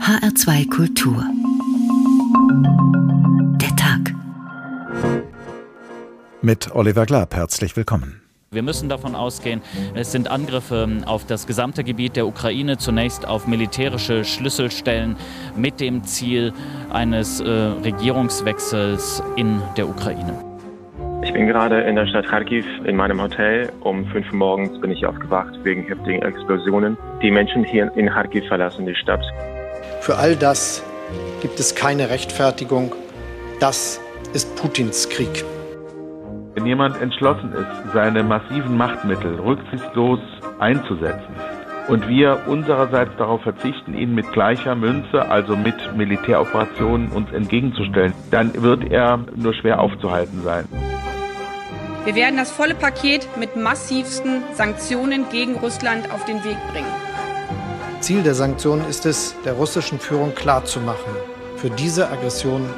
HR2 Kultur. Der Tag. Mit Oliver Glab herzlich willkommen. Wir müssen davon ausgehen, es sind Angriffe auf das gesamte Gebiet der Ukraine, zunächst auf militärische Schlüsselstellen mit dem Ziel eines äh, Regierungswechsels in der Ukraine. Ich bin gerade in der Stadt Kharkiv in meinem Hotel. Um 5 Uhr morgens bin ich aufgewacht wegen heftigen Explosionen. Die Menschen hier in Kharkiv verlassen die Stadt. Für all das gibt es keine Rechtfertigung. Das ist Putins Krieg. Wenn jemand entschlossen ist, seine massiven Machtmittel rücksichtslos einzusetzen und wir unsererseits darauf verzichten, ihn mit gleicher Münze, also mit Militäroperationen uns entgegenzustellen, dann wird er nur schwer aufzuhalten sein. Wir werden das volle Paket mit massivsten Sanktionen gegen Russland auf den Weg bringen. Ziel der Sanktionen ist es, der russischen Führung klarzumachen, für diese Aggression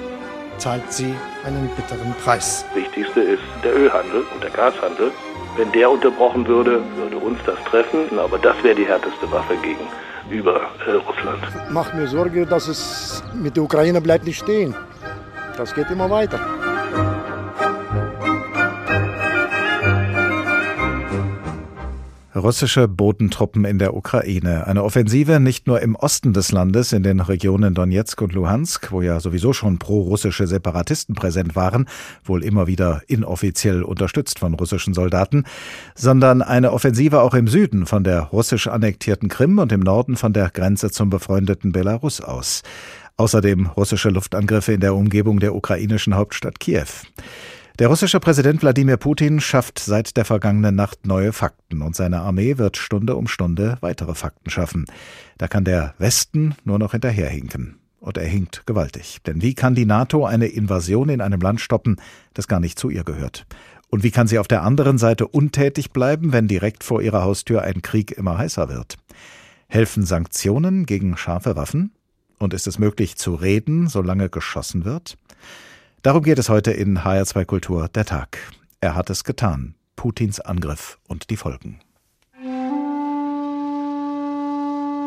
zahlt sie einen bitteren Preis. Das Wichtigste ist der Ölhandel und der Gashandel. Wenn der unterbrochen würde, würde uns das treffen, aber das wäre die härteste Waffe gegenüber äh, Russland. Macht mir Sorge, dass es mit der Ukraine bleibt nicht stehen. Das geht immer weiter. Russische Bodentruppen in der Ukraine. Eine Offensive nicht nur im Osten des Landes, in den Regionen Donetsk und Luhansk, wo ja sowieso schon pro-russische Separatisten präsent waren, wohl immer wieder inoffiziell unterstützt von russischen Soldaten, sondern eine Offensive auch im Süden von der russisch annektierten Krim und im Norden von der Grenze zum befreundeten Belarus aus. Außerdem russische Luftangriffe in der Umgebung der ukrainischen Hauptstadt Kiew. Der russische Präsident Wladimir Putin schafft seit der vergangenen Nacht neue Fakten und seine Armee wird Stunde um Stunde weitere Fakten schaffen. Da kann der Westen nur noch hinterherhinken. Und er hinkt gewaltig. Denn wie kann die NATO eine Invasion in einem Land stoppen, das gar nicht zu ihr gehört? Und wie kann sie auf der anderen Seite untätig bleiben, wenn direkt vor ihrer Haustür ein Krieg immer heißer wird? Helfen Sanktionen gegen scharfe Waffen? Und ist es möglich zu reden, solange geschossen wird? Darum geht es heute in HR2 Kultur der Tag. Er hat es getan. Putins Angriff und die Folgen.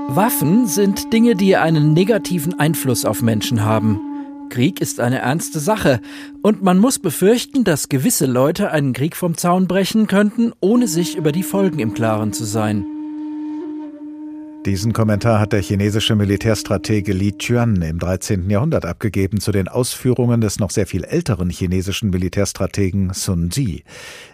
Waffen sind Dinge, die einen negativen Einfluss auf Menschen haben. Krieg ist eine ernste Sache und man muss befürchten, dass gewisse Leute einen Krieg vom Zaun brechen könnten, ohne sich über die Folgen im Klaren zu sein. Diesen Kommentar hat der chinesische Militärstratege Li Chuan im 13. Jahrhundert abgegeben zu den Ausführungen des noch sehr viel älteren chinesischen Militärstrategen Sun Zi.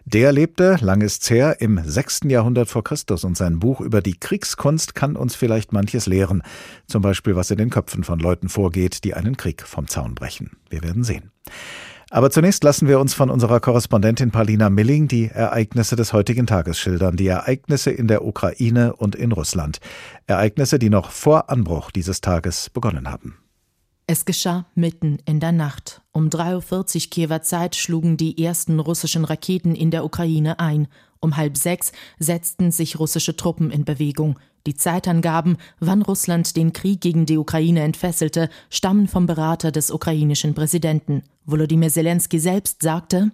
Der lebte, lang ist's her, im 6. Jahrhundert vor Christus und sein Buch über die Kriegskunst kann uns vielleicht manches lehren. Zum Beispiel, was in den Köpfen von Leuten vorgeht, die einen Krieg vom Zaun brechen. Wir werden sehen. Aber zunächst lassen wir uns von unserer Korrespondentin Paulina Milling die Ereignisse des heutigen Tages schildern, die Ereignisse in der Ukraine und in Russland. Ereignisse, die noch vor Anbruch dieses Tages begonnen haben. Es geschah mitten in der Nacht. Um 3.40 Uhr Kiewer Zeit schlugen die ersten russischen Raketen in der Ukraine ein. Um halb sechs setzten sich russische Truppen in Bewegung. Die Zeitangaben, wann Russland den Krieg gegen die Ukraine entfesselte, stammen vom Berater des ukrainischen Präsidenten. Volodymyr Zelensky selbst sagte,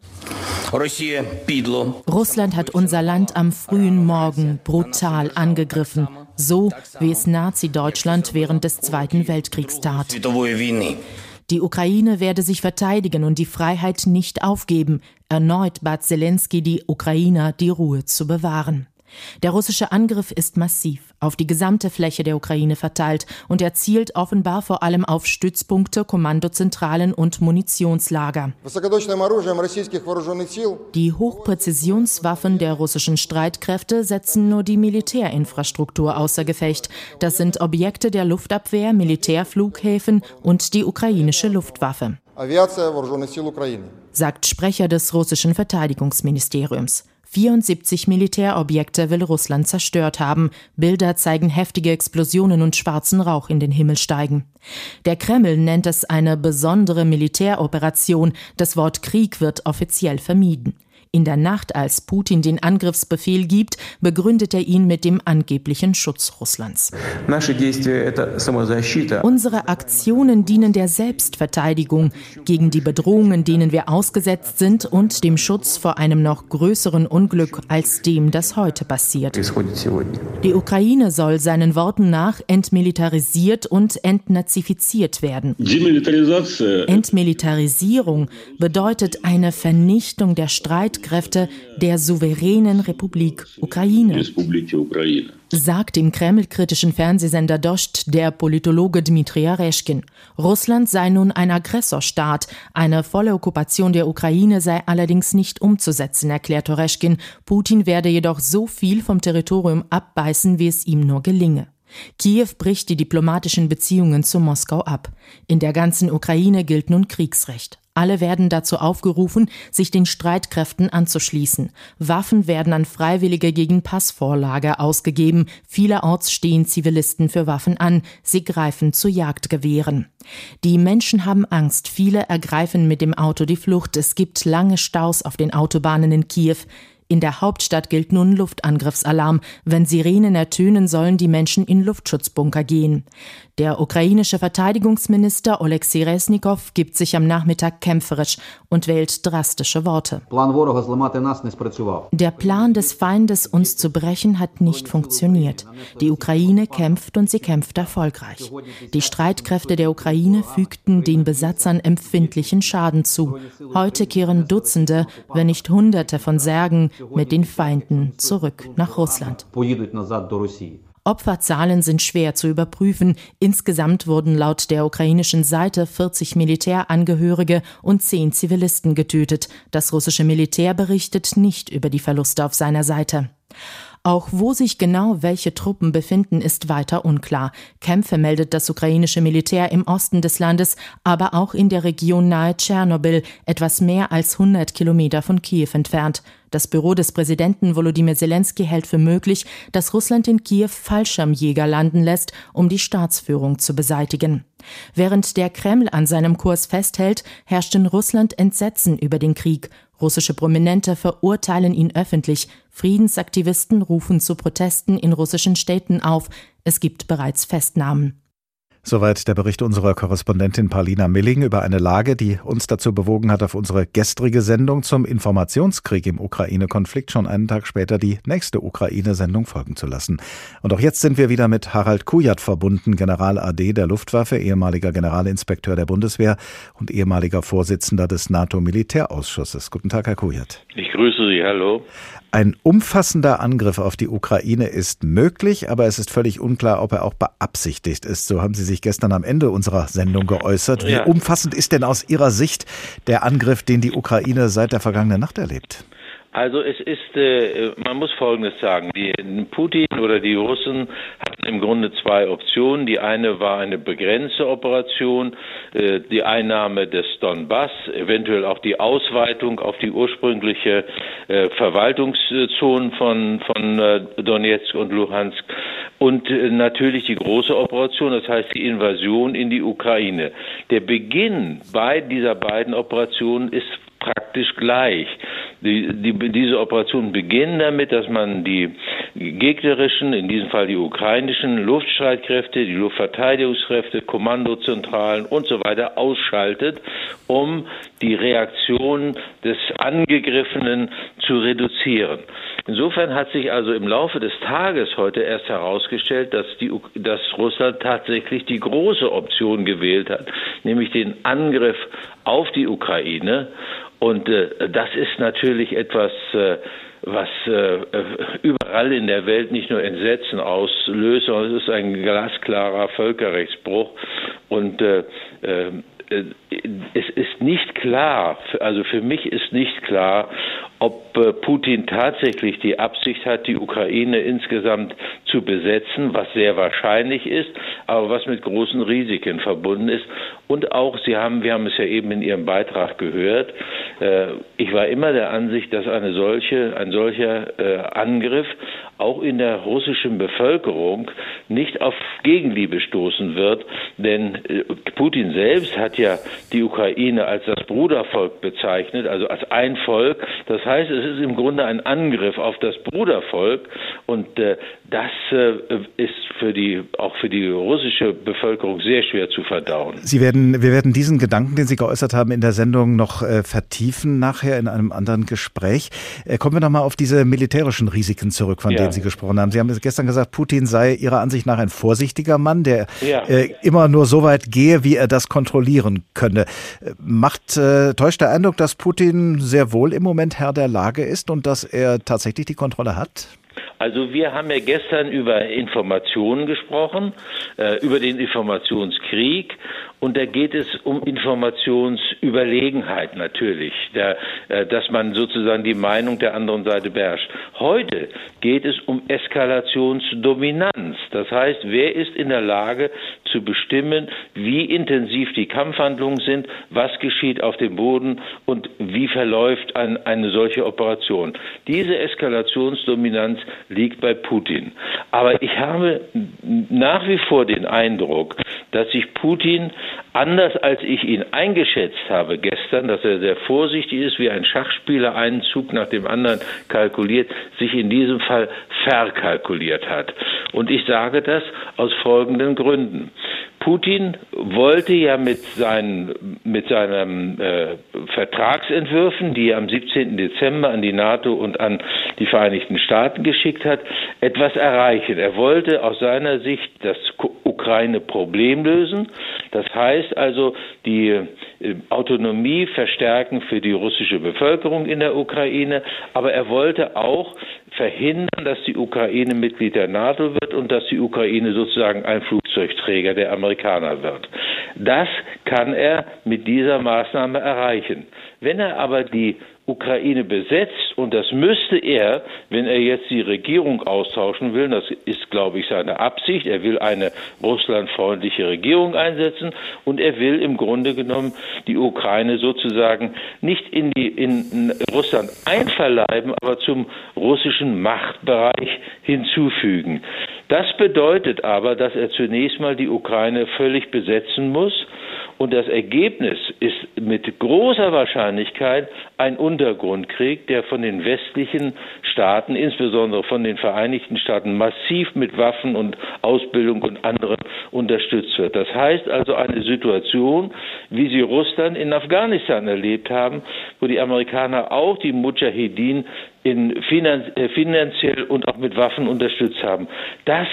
Russland hat unser Land am frühen Morgen brutal angegriffen, so wie es Nazi-Deutschland während des Zweiten Weltkriegs tat. Die Ukraine werde sich verteidigen und die Freiheit nicht aufgeben. Erneut bat Zelensky die Ukrainer, die Ruhe zu bewahren. Der russische Angriff ist massiv, auf die gesamte Fläche der Ukraine verteilt und er zielt offenbar vor allem auf Stützpunkte, Kommandozentralen und Munitionslager. Die Hochpräzisionswaffen der russischen Streitkräfte setzen nur die Militärinfrastruktur außer Gefecht. Das sind Objekte der Luftabwehr, Militärflughäfen und die ukrainische Luftwaffe. Sagt Sprecher des russischen Verteidigungsministeriums. 74 Militärobjekte will Russland zerstört haben. Bilder zeigen heftige Explosionen und schwarzen Rauch in den Himmel steigen. Der Kreml nennt es eine besondere Militäroperation. Das Wort Krieg wird offiziell vermieden. In der Nacht, als Putin den Angriffsbefehl gibt, begründet er ihn mit dem angeblichen Schutz Russlands. Unsere Aktionen dienen der Selbstverteidigung gegen die Bedrohungen, denen wir ausgesetzt sind und dem Schutz vor einem noch größeren Unglück als dem, das heute passiert. Die Ukraine soll seinen Worten nach entmilitarisiert und entnazifiziert werden. Entmilitarisierung bedeutet eine Vernichtung der Streitkräfte der souveränen Republik Ukraine. Sagt im Kreml-kritischen Fernsehsender Dost der Politologe Dmitri Areschkin. Russland sei nun ein Aggressorstaat. Eine volle Okkupation der Ukraine sei allerdings nicht umzusetzen, erklärt Oreschkin. Putin werde jedoch so viel vom Territorium abbeißen, wie es ihm nur gelinge. Kiew bricht die diplomatischen Beziehungen zu Moskau ab. In der ganzen Ukraine gilt nun Kriegsrecht. Alle werden dazu aufgerufen, sich den Streitkräften anzuschließen. Waffen werden an Freiwillige gegen Passvorlage ausgegeben. Vielerorts stehen Zivilisten für Waffen an. Sie greifen zu Jagdgewehren. Die Menschen haben Angst. Viele ergreifen mit dem Auto die Flucht. Es gibt lange Staus auf den Autobahnen in Kiew. In der Hauptstadt gilt nun Luftangriffsalarm. Wenn Sirenen ertönen, sollen die Menschen in Luftschutzbunker gehen. Der ukrainische Verteidigungsminister Oleksiy Resnikow gibt sich am Nachmittag kämpferisch und wählt drastische Worte. Der Plan des Feindes, uns zu brechen, hat nicht funktioniert. Die Ukraine kämpft und sie kämpft erfolgreich. Die Streitkräfte der Ukraine fügten den Besatzern empfindlichen Schaden zu. Heute kehren Dutzende, wenn nicht Hunderte von Särgen mit den Feinden zurück nach Russland. Opferzahlen sind schwer zu überprüfen. Insgesamt wurden laut der ukrainischen Seite 40 Militärangehörige und 10 Zivilisten getötet. Das russische Militär berichtet nicht über die Verluste auf seiner Seite. Auch wo sich genau welche Truppen befinden, ist weiter unklar. Kämpfe meldet das ukrainische Militär im Osten des Landes, aber auch in der Region nahe Tschernobyl, etwas mehr als 100 Kilometer von Kiew entfernt. Das Büro des Präsidenten Volodymyr Zelensky hält für möglich, dass Russland in Kiew Fallschirmjäger landen lässt, um die Staatsführung zu beseitigen. Während der Kreml an seinem Kurs festhält, herrscht in Russland Entsetzen über den Krieg. Russische Prominente verurteilen ihn öffentlich. Friedensaktivisten rufen zu Protesten in russischen Städten auf. Es gibt bereits Festnahmen. Soweit der Bericht unserer Korrespondentin Paulina Milling über eine Lage, die uns dazu bewogen hat, auf unsere gestrige Sendung zum Informationskrieg im Ukraine-Konflikt schon einen Tag später die nächste Ukraine-Sendung folgen zu lassen. Und auch jetzt sind wir wieder mit Harald Kujat verbunden, General AD der Luftwaffe, ehemaliger Generalinspekteur der Bundeswehr und ehemaliger Vorsitzender des NATO-Militärausschusses. Guten Tag, Herr Kujat. Ich grüße Sie, hallo. Ein umfassender Angriff auf die Ukraine ist möglich, aber es ist völlig unklar, ob er auch beabsichtigt ist. So haben Sie sich gestern am Ende unserer Sendung geäußert. Wie ja. umfassend ist denn aus Ihrer Sicht der Angriff, den die Ukraine seit der vergangenen Nacht erlebt? Also es ist, äh, man muss Folgendes sagen. Die, Putin oder die Russen hatten im Grunde zwei Optionen. Die eine war eine begrenzte Operation, äh, die Einnahme des Donbass, eventuell auch die Ausweitung auf die ursprüngliche äh, Verwaltungszone von, von äh, Donetsk und Luhansk und äh, natürlich die große Operation, das heißt die Invasion in die Ukraine. Der Beginn bei dieser beiden Operationen ist praktisch gleich. Die, die, diese Operationen beginnen damit, dass man die gegnerischen, in diesem Fall die ukrainischen Luftstreitkräfte, die Luftverteidigungskräfte, Kommandozentralen und so weiter ausschaltet, um die Reaktion des Angegriffenen zu reduzieren. Insofern hat sich also im Laufe des Tages heute erst herausgestellt, dass, die, dass Russland tatsächlich die große Option gewählt hat, nämlich den Angriff auf die Ukraine und äh, das ist natürlich etwas, äh, was äh, überall in der Welt nicht nur Entsetzen auslöst, sondern es ist ein glasklarer Völkerrechtsbruch. Und äh, äh, es ist nicht klar, also für mich ist nicht klar, ob äh, Putin tatsächlich die Absicht hat, die Ukraine insgesamt zu besetzen, was sehr wahrscheinlich ist, aber was mit großen Risiken verbunden ist. Und auch, Sie haben, wir haben es ja eben in Ihrem Beitrag gehört, äh, ich war immer der Ansicht, dass eine solche, ein solcher äh, Angriff auch in der russischen Bevölkerung nicht auf Gegenliebe stoßen wird, denn Putin selbst hat ja die Ukraine als das Brudervolk bezeichnet, also als ein Volk. Das heißt, es ist im Grunde ein Angriff auf das Brudervolk und äh, das äh, ist für die, auch für die russische Bevölkerung sehr schwer zu verdauen. Sie werden, wir werden diesen Gedanken, den Sie geäußert haben, in der Sendung noch äh, vertiefen nachher in einem anderen Gespräch. Äh, kommen wir noch mal auf diese militärischen Risiken zurück, von ja. denen Sie gesprochen haben. Sie haben gestern gesagt, Putin sei Ihrer Ansicht nach ein vorsichtiger Mann, der ja. äh, immer nur so weit gehe, wie er das kontrollieren könne. Äh, macht, täuscht der Eindruck, dass Putin sehr wohl im Moment Herr der Lage ist und dass er tatsächlich die Kontrolle hat? Also wir haben ja gestern über Informationen gesprochen, äh, über den Informationskrieg und da geht es um Informationsüberlegenheit natürlich, der, äh, dass man sozusagen die Meinung der anderen Seite beherrscht. Heute geht es um Eskalationsdominanz. Das heißt, wer ist in der Lage zu bestimmen, wie intensiv die Kampfhandlungen sind, was geschieht auf dem Boden und wie verläuft ein, eine solche Operation. Diese Eskalationsdominanz liegt bei Putin. Aber ich habe nach wie vor den Eindruck, dass sich Putin anders als ich ihn eingeschätzt habe gestern, dass er sehr vorsichtig ist, wie ein Schachspieler einen Zug nach dem anderen kalkuliert, sich in diesem Fall verkalkuliert hat. Und ich sage das aus folgenden Gründen. Putin wollte ja mit seinen, mit seinen äh, Vertragsentwürfen, die er am 17. Dezember an die NATO und an die Vereinigten Staaten geschickt hat, etwas erreichen. Er wollte aus seiner Sicht das Ukraine-Problem lösen. Das heißt also, die Autonomie verstärken für die russische Bevölkerung in der Ukraine, aber er wollte auch verhindern, dass die Ukraine Mitglied der NATO wird und dass die Ukraine sozusagen ein Flugzeugträger der Amerikaner wird. Das kann er mit dieser Maßnahme erreichen. Wenn er aber die Ukraine besetzt, und das müsste er, wenn er jetzt die Regierung austauschen will, das ist, glaube ich, seine Absicht, er will eine russlandfreundliche Regierung einsetzen und er will im Grunde genommen die Ukraine sozusagen nicht in, die, in Russland einverleiben, aber zum russischen Machtbereich hinzufügen. Das bedeutet aber, dass er zunächst mal die Ukraine völlig besetzen muss und das Ergebnis ist mit großer Wahrscheinlichkeit ein Untergrundkrieg, der von den westlichen Staaten, insbesondere von den Vereinigten Staaten, massiv mit Waffen und Ausbildung und anderem unterstützt wird. Das heißt also eine Situation, wie sie Russland in Afghanistan erlebt haben, wo die Amerikaner auch die Mujahedin in äh, finanziell und auch mit Waffen unterstützt haben. Das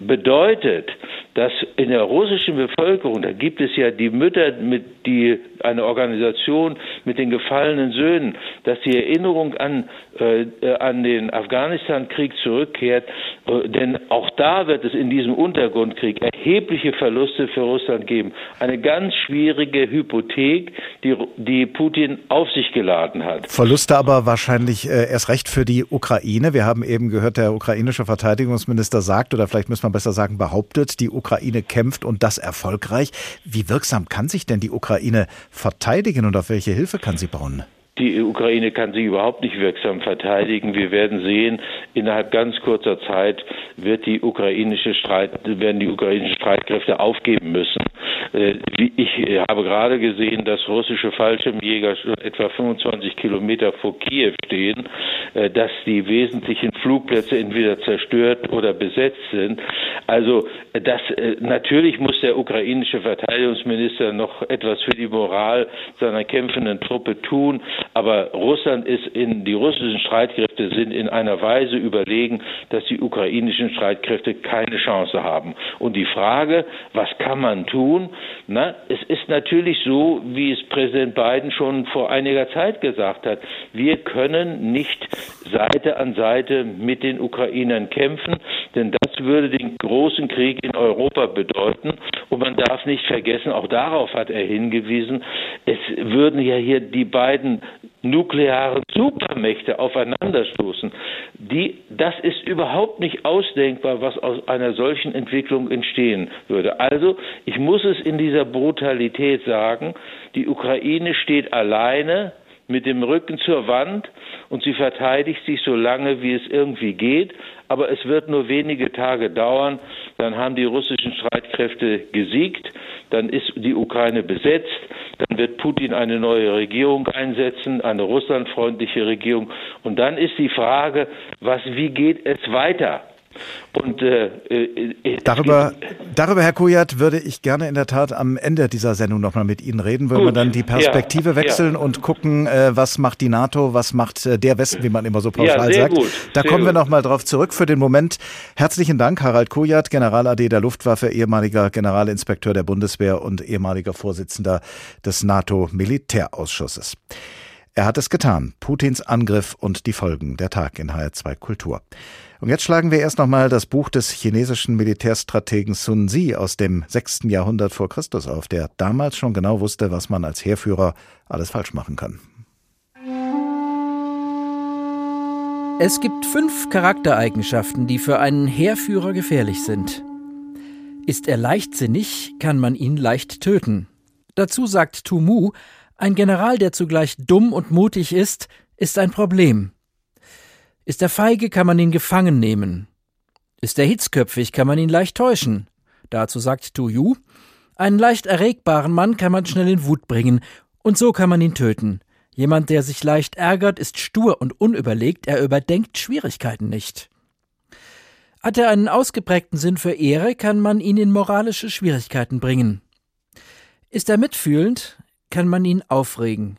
bedeutet, dass in der russischen Bevölkerung, da gibt es ja die Mütter mit die eine Organisation mit den gefallenen Söhnen, dass die Erinnerung an äh, an den Afghanistan-Krieg zurückkehrt, äh, denn auch da wird es in diesem Untergrundkrieg erhebliche Verluste für Russland geben. Eine ganz schwierige Hypothek, die die Putin auf sich geladen hat. Verluste aber wahrscheinlich äh, erst recht für die Ukraine. Wir haben eben gehört, der ukrainische Verteidigungsminister sagt oder vielleicht müssen wir besser sagen behauptet, die Ukraine kämpft und das erfolgreich. Wie wirksam kann sich denn die Ukraine verteidigen und auf welche Hilfe kann sie bauen? Die Ukraine kann sich überhaupt nicht wirksam verteidigen. Wir werden sehen, innerhalb ganz kurzer Zeit wird die ukrainische Streit, werden die ukrainischen Streitkräfte aufgeben müssen. Äh, ich habe gerade gesehen, dass russische Fallschirmjäger schon etwa 25 Kilometer vor Kiew stehen, äh, dass die wesentlichen Flugplätze entweder zerstört oder besetzt sind. Also das äh, natürlich muss der ukrainische Verteidigungsminister noch etwas für die Moral seiner kämpfenden Truppe tun, aber Russland ist in die russischen Streitkräfte sind in einer Weise überlegen, dass die ukrainischen Streitkräfte keine Chance haben. Und die Frage, was kann man tun? Na, es ist natürlich so, wie es Präsident Biden schon vor einiger Zeit gesagt hat. Wir können nicht Seite an Seite mit den Ukrainern kämpfen, denn das würde den großen Krieg in Europa bedeuten. Und man darf nicht vergessen, auch darauf hat er hingewiesen, es würden ja hier die beiden nuklearen Supermächte aufeinanderstoßen. Die, das ist überhaupt nicht ausdenkbar, was aus einer solchen Entwicklung entstehen würde. Also, ich muss es in dieser Brutalität sagen, die Ukraine steht alleine mit dem Rücken zur Wand und sie verteidigt sich so lange, wie es irgendwie geht. Aber es wird nur wenige Tage dauern, dann haben die russischen Streitkräfte gesiegt, dann ist die Ukraine besetzt, dann wird Putin eine neue Regierung einsetzen, eine russlandfreundliche Regierung. Und dann ist die Frage, was, wie geht es weiter? Und äh, äh, darüber, darüber, Herr Kujat, würde ich gerne in der Tat am Ende dieser Sendung nochmal mit Ihnen reden, wenn wir dann die Perspektive ja, wechseln ja. und gucken, äh, was macht die NATO, was macht äh, der Westen, wie man immer so pauschal ja, sagt. Gut, da kommen wir nochmal drauf zurück. Für den Moment herzlichen Dank, Harald Kujat, General AD der Luftwaffe, ehemaliger Generalinspekteur der Bundeswehr und ehemaliger Vorsitzender des NATO-Militärausschusses. Er hat es getan. Putins Angriff und die Folgen. Der Tag in HR2 Kultur. Und jetzt schlagen wir erst nochmal das Buch des chinesischen Militärstrategen Sun Zi aus dem 6. Jahrhundert vor Christus auf, der damals schon genau wusste, was man als Heerführer alles falsch machen kann. Es gibt fünf Charaktereigenschaften, die für einen Heerführer gefährlich sind. Ist er leichtsinnig, kann man ihn leicht töten. Dazu sagt Tu Mu, ein General, der zugleich dumm und mutig ist, ist ein Problem. Ist er feige, kann man ihn gefangen nehmen. Ist er hitzköpfig, kann man ihn leicht täuschen. Dazu sagt Tu Yu, einen leicht erregbaren Mann kann man schnell in Wut bringen, und so kann man ihn töten. Jemand, der sich leicht ärgert, ist stur und unüberlegt, er überdenkt Schwierigkeiten nicht. Hat er einen ausgeprägten Sinn für Ehre, kann man ihn in moralische Schwierigkeiten bringen. Ist er mitfühlend, kann man ihn aufregen.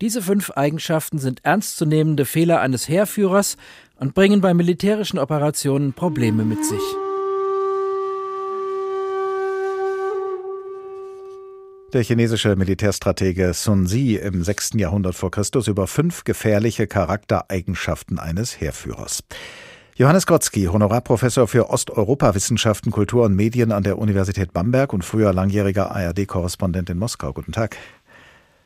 Diese fünf Eigenschaften sind ernstzunehmende Fehler eines Heerführers und bringen bei militärischen Operationen Probleme mit sich. Der chinesische Militärstratege Sun Zi im 6. Jahrhundert vor Christus über fünf gefährliche Charaktereigenschaften eines Heerführers. Johannes Gotzki, Honorarprofessor für Osteuropawissenschaften, Kultur und Medien an der Universität Bamberg und früher langjähriger ARD-Korrespondent in Moskau. Guten Tag.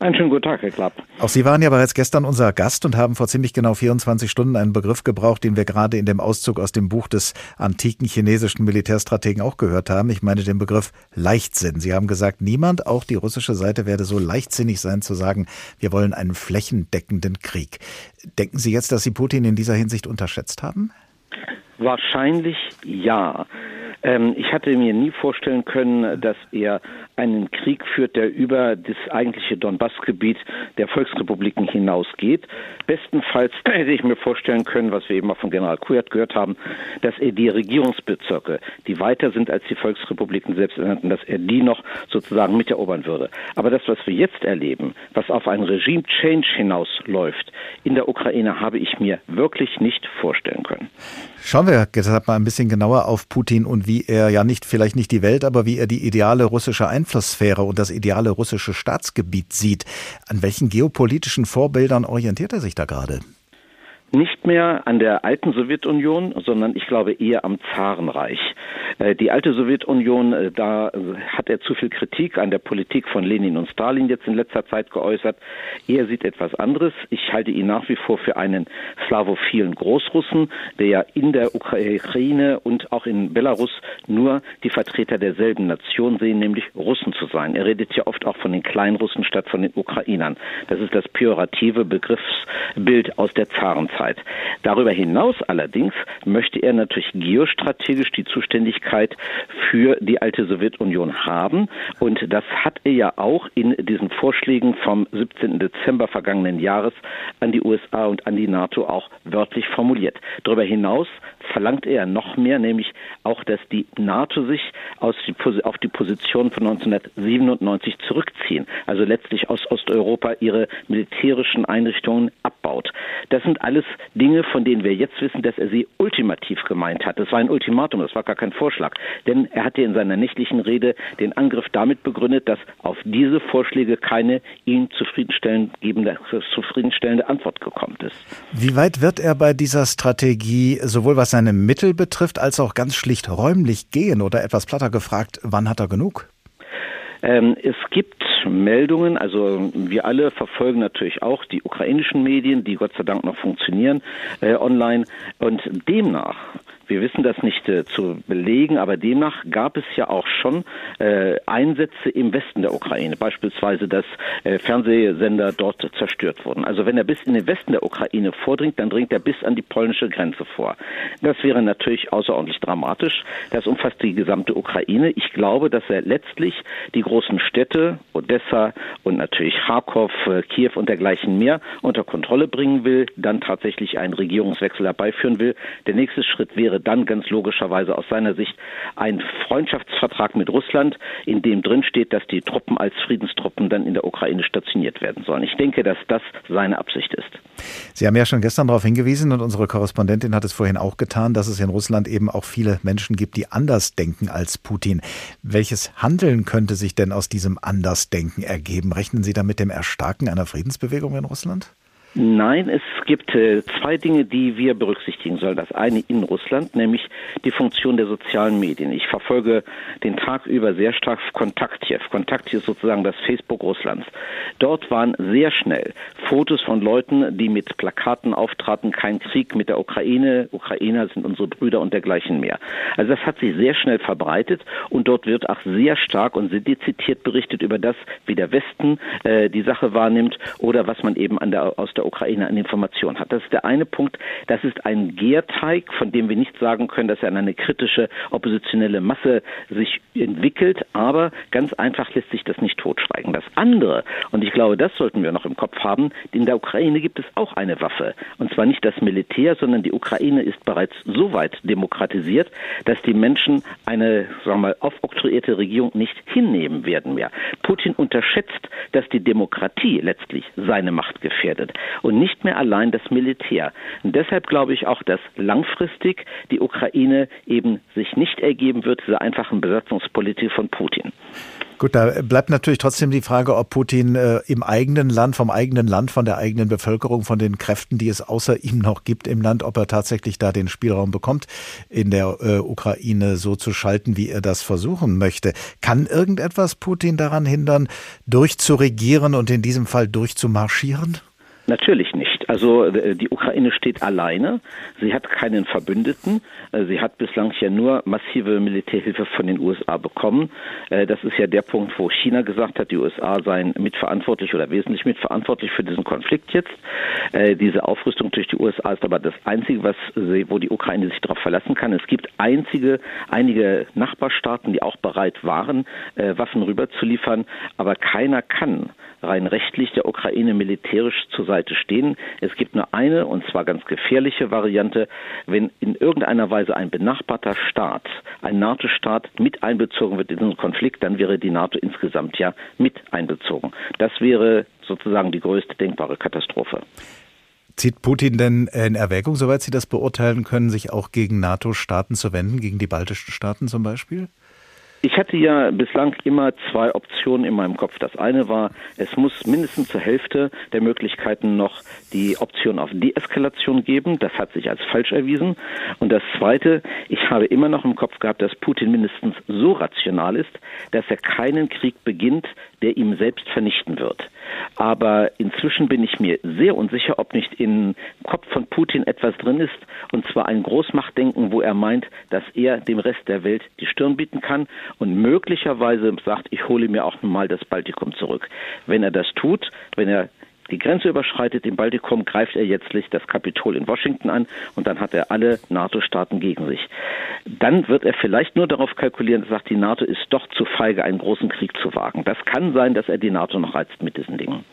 Einen schönen guten Tag, Herr Klapp. Auch Sie waren ja bereits gestern unser Gast und haben vor ziemlich genau 24 Stunden einen Begriff gebraucht, den wir gerade in dem Auszug aus dem Buch des antiken chinesischen Militärstrategen auch gehört haben. Ich meine den Begriff Leichtsinn. Sie haben gesagt, niemand, auch die russische Seite, werde so leichtsinnig sein zu sagen, wir wollen einen flächendeckenden Krieg. Denken Sie jetzt, dass Sie Putin in dieser Hinsicht unterschätzt haben? Wahrscheinlich ja. Ähm, ich hatte mir nie vorstellen können, dass er einen Krieg führt, der über das eigentliche Donbassgebiet der Volksrepubliken hinausgeht. Bestenfalls hätte ich mir vorstellen können, was wir eben auch von General Kujat gehört haben, dass er die Regierungsbezirke, die weiter sind als die Volksrepubliken selbst ernannten, dass er die noch sozusagen miterobern würde. Aber das, was wir jetzt erleben, was auf einen Regime-Change hinausläuft in der Ukraine, habe ich mir wirklich nicht vorstellen können. Schauen wir deshalb mal ein bisschen genauer auf Putin und wie er ja nicht, vielleicht nicht die Welt, aber wie er die ideale russische Einflusssphäre und das ideale russische Staatsgebiet sieht. An welchen geopolitischen Vorbildern orientiert er sich da gerade? Nicht mehr an der alten Sowjetunion, sondern ich glaube eher am Zarenreich. Äh, die alte Sowjetunion, äh, da hat er zu viel Kritik an der Politik von Lenin und Stalin jetzt in letzter Zeit geäußert. Er sieht etwas anderes. Ich halte ihn nach wie vor für einen slavophilen Großrussen, der ja in der Ukraine und auch in Belarus nur die Vertreter derselben Nation sehen, nämlich Russen zu sein. Er redet ja oft auch von den Kleinrussen statt von den Ukrainern. Das ist das pejorative Begriffsbild aus der Zarenzeit. Zeit. Darüber hinaus allerdings möchte er natürlich geostrategisch die Zuständigkeit für die alte Sowjetunion haben. Und das hat er ja auch in diesen Vorschlägen vom 17. Dezember vergangenen Jahres an die USA und an die NATO auch wörtlich formuliert. Darüber hinaus verlangt er noch mehr, nämlich auch, dass die NATO sich die, auf die Position von 1997 zurückziehen, also letztlich aus Osteuropa ihre militärischen Einrichtungen abbaut. Das sind alles Dinge, von denen wir jetzt wissen, dass er sie ultimativ gemeint hat. Das war ein Ultimatum, das war gar kein Vorschlag. Denn er hatte in seiner nächtlichen Rede den Angriff damit begründet, dass auf diese Vorschläge keine ihm zufriedenstellende, zufriedenstellende Antwort gekommen ist. Wie weit wird er bei dieser Strategie, sowohl was seine Mittel betrifft, als auch ganz schlicht räumlich gehen? Oder etwas platter gefragt, wann hat er genug? Ähm, es gibt Meldungen, also wir alle verfolgen natürlich auch die ukrainischen Medien, die Gott sei Dank noch funktionieren äh, online. Und demnach Wir wissen das nicht äh, zu belegen, aber demnach gab es ja auch schon äh, Einsätze im Westen der Ukraine, beispielsweise, dass äh, Fernsehsender dort zerstört wurden. Also wenn er bis in den Westen der Ukraine vordringt, dann dringt er bis an die polnische Grenze vor. Das wäre natürlich außerordentlich dramatisch. Das umfasst die gesamte Ukraine. Ich glaube, dass er letztlich die großen Städte, Odessa und natürlich Kharkov, äh, Kiew und dergleichen mehr unter Kontrolle bringen will, dann tatsächlich einen Regierungswechsel herbeiführen will. Der nächste Schritt wäre dann ganz logischerweise aus seiner Sicht ein Freundschaftsvertrag mit Russland, in dem drin steht, dass die Truppen als Friedenstruppen dann in der Ukraine stationiert werden sollen. Ich denke, dass das seine Absicht ist. Sie haben ja schon gestern darauf hingewiesen und unsere Korrespondentin hat es vorhin auch getan, dass es in Russland eben auch viele Menschen gibt, die anders denken als Putin. Welches Handeln könnte sich denn aus diesem Andersdenken ergeben? Rechnen Sie da mit dem Erstarken einer Friedensbewegung in Russland? Nein, es gibt äh, zwei Dinge, die wir berücksichtigen sollen. Das eine in Russland, nämlich die Funktion der sozialen Medien. Ich verfolge den Tag über sehr stark Kontaktjew. Kontaktjew ist sozusagen das Facebook Russlands. Dort waren sehr schnell Fotos von Leuten, die mit Plakaten auftraten, kein Krieg mit der Ukraine, Ukrainer sind unsere Brüder und dergleichen mehr. Also das hat sich sehr schnell verbreitet und dort wird auch sehr stark und sehr dezidiert berichtet über das, wie der Westen äh, die Sache wahrnimmt oder was man eben an der, aus der Ukraine an Informationen hat. Das ist der eine Punkt. Das ist ein Gärteig, von dem wir nicht sagen können, dass er an eine kritische oppositionelle Masse sich entwickelt, aber ganz einfach lässt sich das nicht totschweigen. Das andere, und ich glaube, das sollten wir noch im Kopf haben, in der Ukraine gibt es auch eine Waffe. Und zwar nicht das Militär, sondern die Ukraine ist bereits so weit demokratisiert, dass die Menschen eine, sagen wir mal, aufoktroyierte Regierung nicht hinnehmen werden mehr. Putin unterschätzt, dass die Demokratie letztlich seine Macht gefährdet und nicht mehr allein das Militär. Und deshalb glaube ich auch, dass langfristig die Ukraine eben sich nicht ergeben wird, dieser einfachen Besatzungspolitik von Putin. Gut, da bleibt natürlich trotzdem die Frage, ob Putin äh, im eigenen Land, vom eigenen Land, von der eigenen Bevölkerung, von den Kräften, die es außer ihm noch gibt im Land, ob er tatsächlich da den Spielraum bekommt, in der äh, Ukraine so zu schalten, wie er das versuchen möchte. Kann irgendetwas Putin daran hindern, durchzuregieren und in diesem Fall durchzumarschieren? Natürlich nicht. Also äh, die Ukraine steht alleine. Sie hat keinen Verbündeten. Äh, sie hat bislang ja nur massive Militärhilfe von den USA bekommen. Äh, das ist ja der Punkt, wo China gesagt hat, die USA seien mitverantwortlich oder wesentlich mitverantwortlich für diesen Konflikt jetzt. Diese Aufrüstung durch die USA ist aber das Einzige, was sie, wo die Ukraine sich darauf verlassen kann. Es gibt einzige, einige Nachbarstaaten, die auch bereit waren, Waffen rüberzuliefern, aber keiner kann rein rechtlich der Ukraine militärisch zur Seite stehen. Es gibt nur eine, und zwar ganz gefährliche Variante, wenn in irgendeiner Weise ein benachbarter Staat, ein NATO-Staat mit einbezogen wird in diesen Konflikt, dann wäre die NATO insgesamt ja mit einbezogen. Das wäre sozusagen die größte denkbare Katastrophe. Zieht Putin denn in Erwägung, soweit Sie das beurteilen können, sich auch gegen NATO-Staaten zu wenden, gegen die baltischen Staaten zum Beispiel? Ich hatte ja bislang immer zwei Optionen in meinem Kopf. Das eine war, es muss mindestens zur Hälfte der Möglichkeiten noch die Option auf Deeskalation geben. Das hat sich als falsch erwiesen. Und das zweite, ich habe immer noch im Kopf gehabt, dass Putin mindestens so rational ist, dass er keinen Krieg beginnt, der ihm selbst vernichten wird. Aber inzwischen bin ich mir sehr unsicher, ob nicht im Kopf von Putin etwas drin ist, und zwar ein Großmachtdenken, wo er meint, dass er dem Rest der Welt die Stirn bieten kann und möglicherweise sagt, ich hole mir auch mal das Baltikum zurück. Wenn er das tut, wenn er die Grenze überschreitet im Baltikum, greift er jetzt das Kapitol in Washington an und dann hat er alle NATO-Staaten gegen sich. Dann wird er vielleicht nur darauf kalkulieren, dass er sagt, die NATO ist doch zu feige, einen großen Krieg zu wagen. Das kann sein, dass er die NATO noch reizt mit diesen Dingen.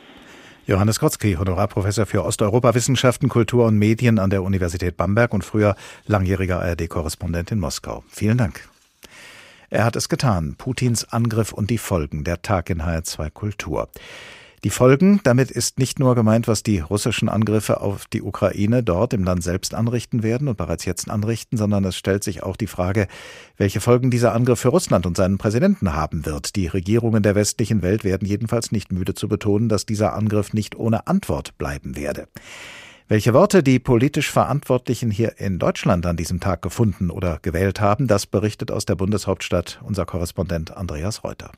Johannes Kotzky, Honorarprofessor für Osteuropawissenschaften, Kultur und Medien an der Universität Bamberg und früher langjähriger ARD-Korrespondent in Moskau. Vielen Dank. Er hat es getan. Putins Angriff und die Folgen. Der Tag in HR2 Kultur. Die Folgen, damit ist nicht nur gemeint, was die russischen Angriffe auf die Ukraine dort im Land selbst anrichten werden und bereits jetzt anrichten, sondern es stellt sich auch die Frage, welche Folgen dieser Angriff für Russland und seinen Präsidenten haben wird. Die Regierungen der westlichen Welt werden jedenfalls nicht müde zu betonen, dass dieser Angriff nicht ohne Antwort bleiben werde. Welche Worte die politisch Verantwortlichen hier in Deutschland an diesem Tag gefunden oder gewählt haben, das berichtet aus der Bundeshauptstadt unser Korrespondent Andreas Reuter.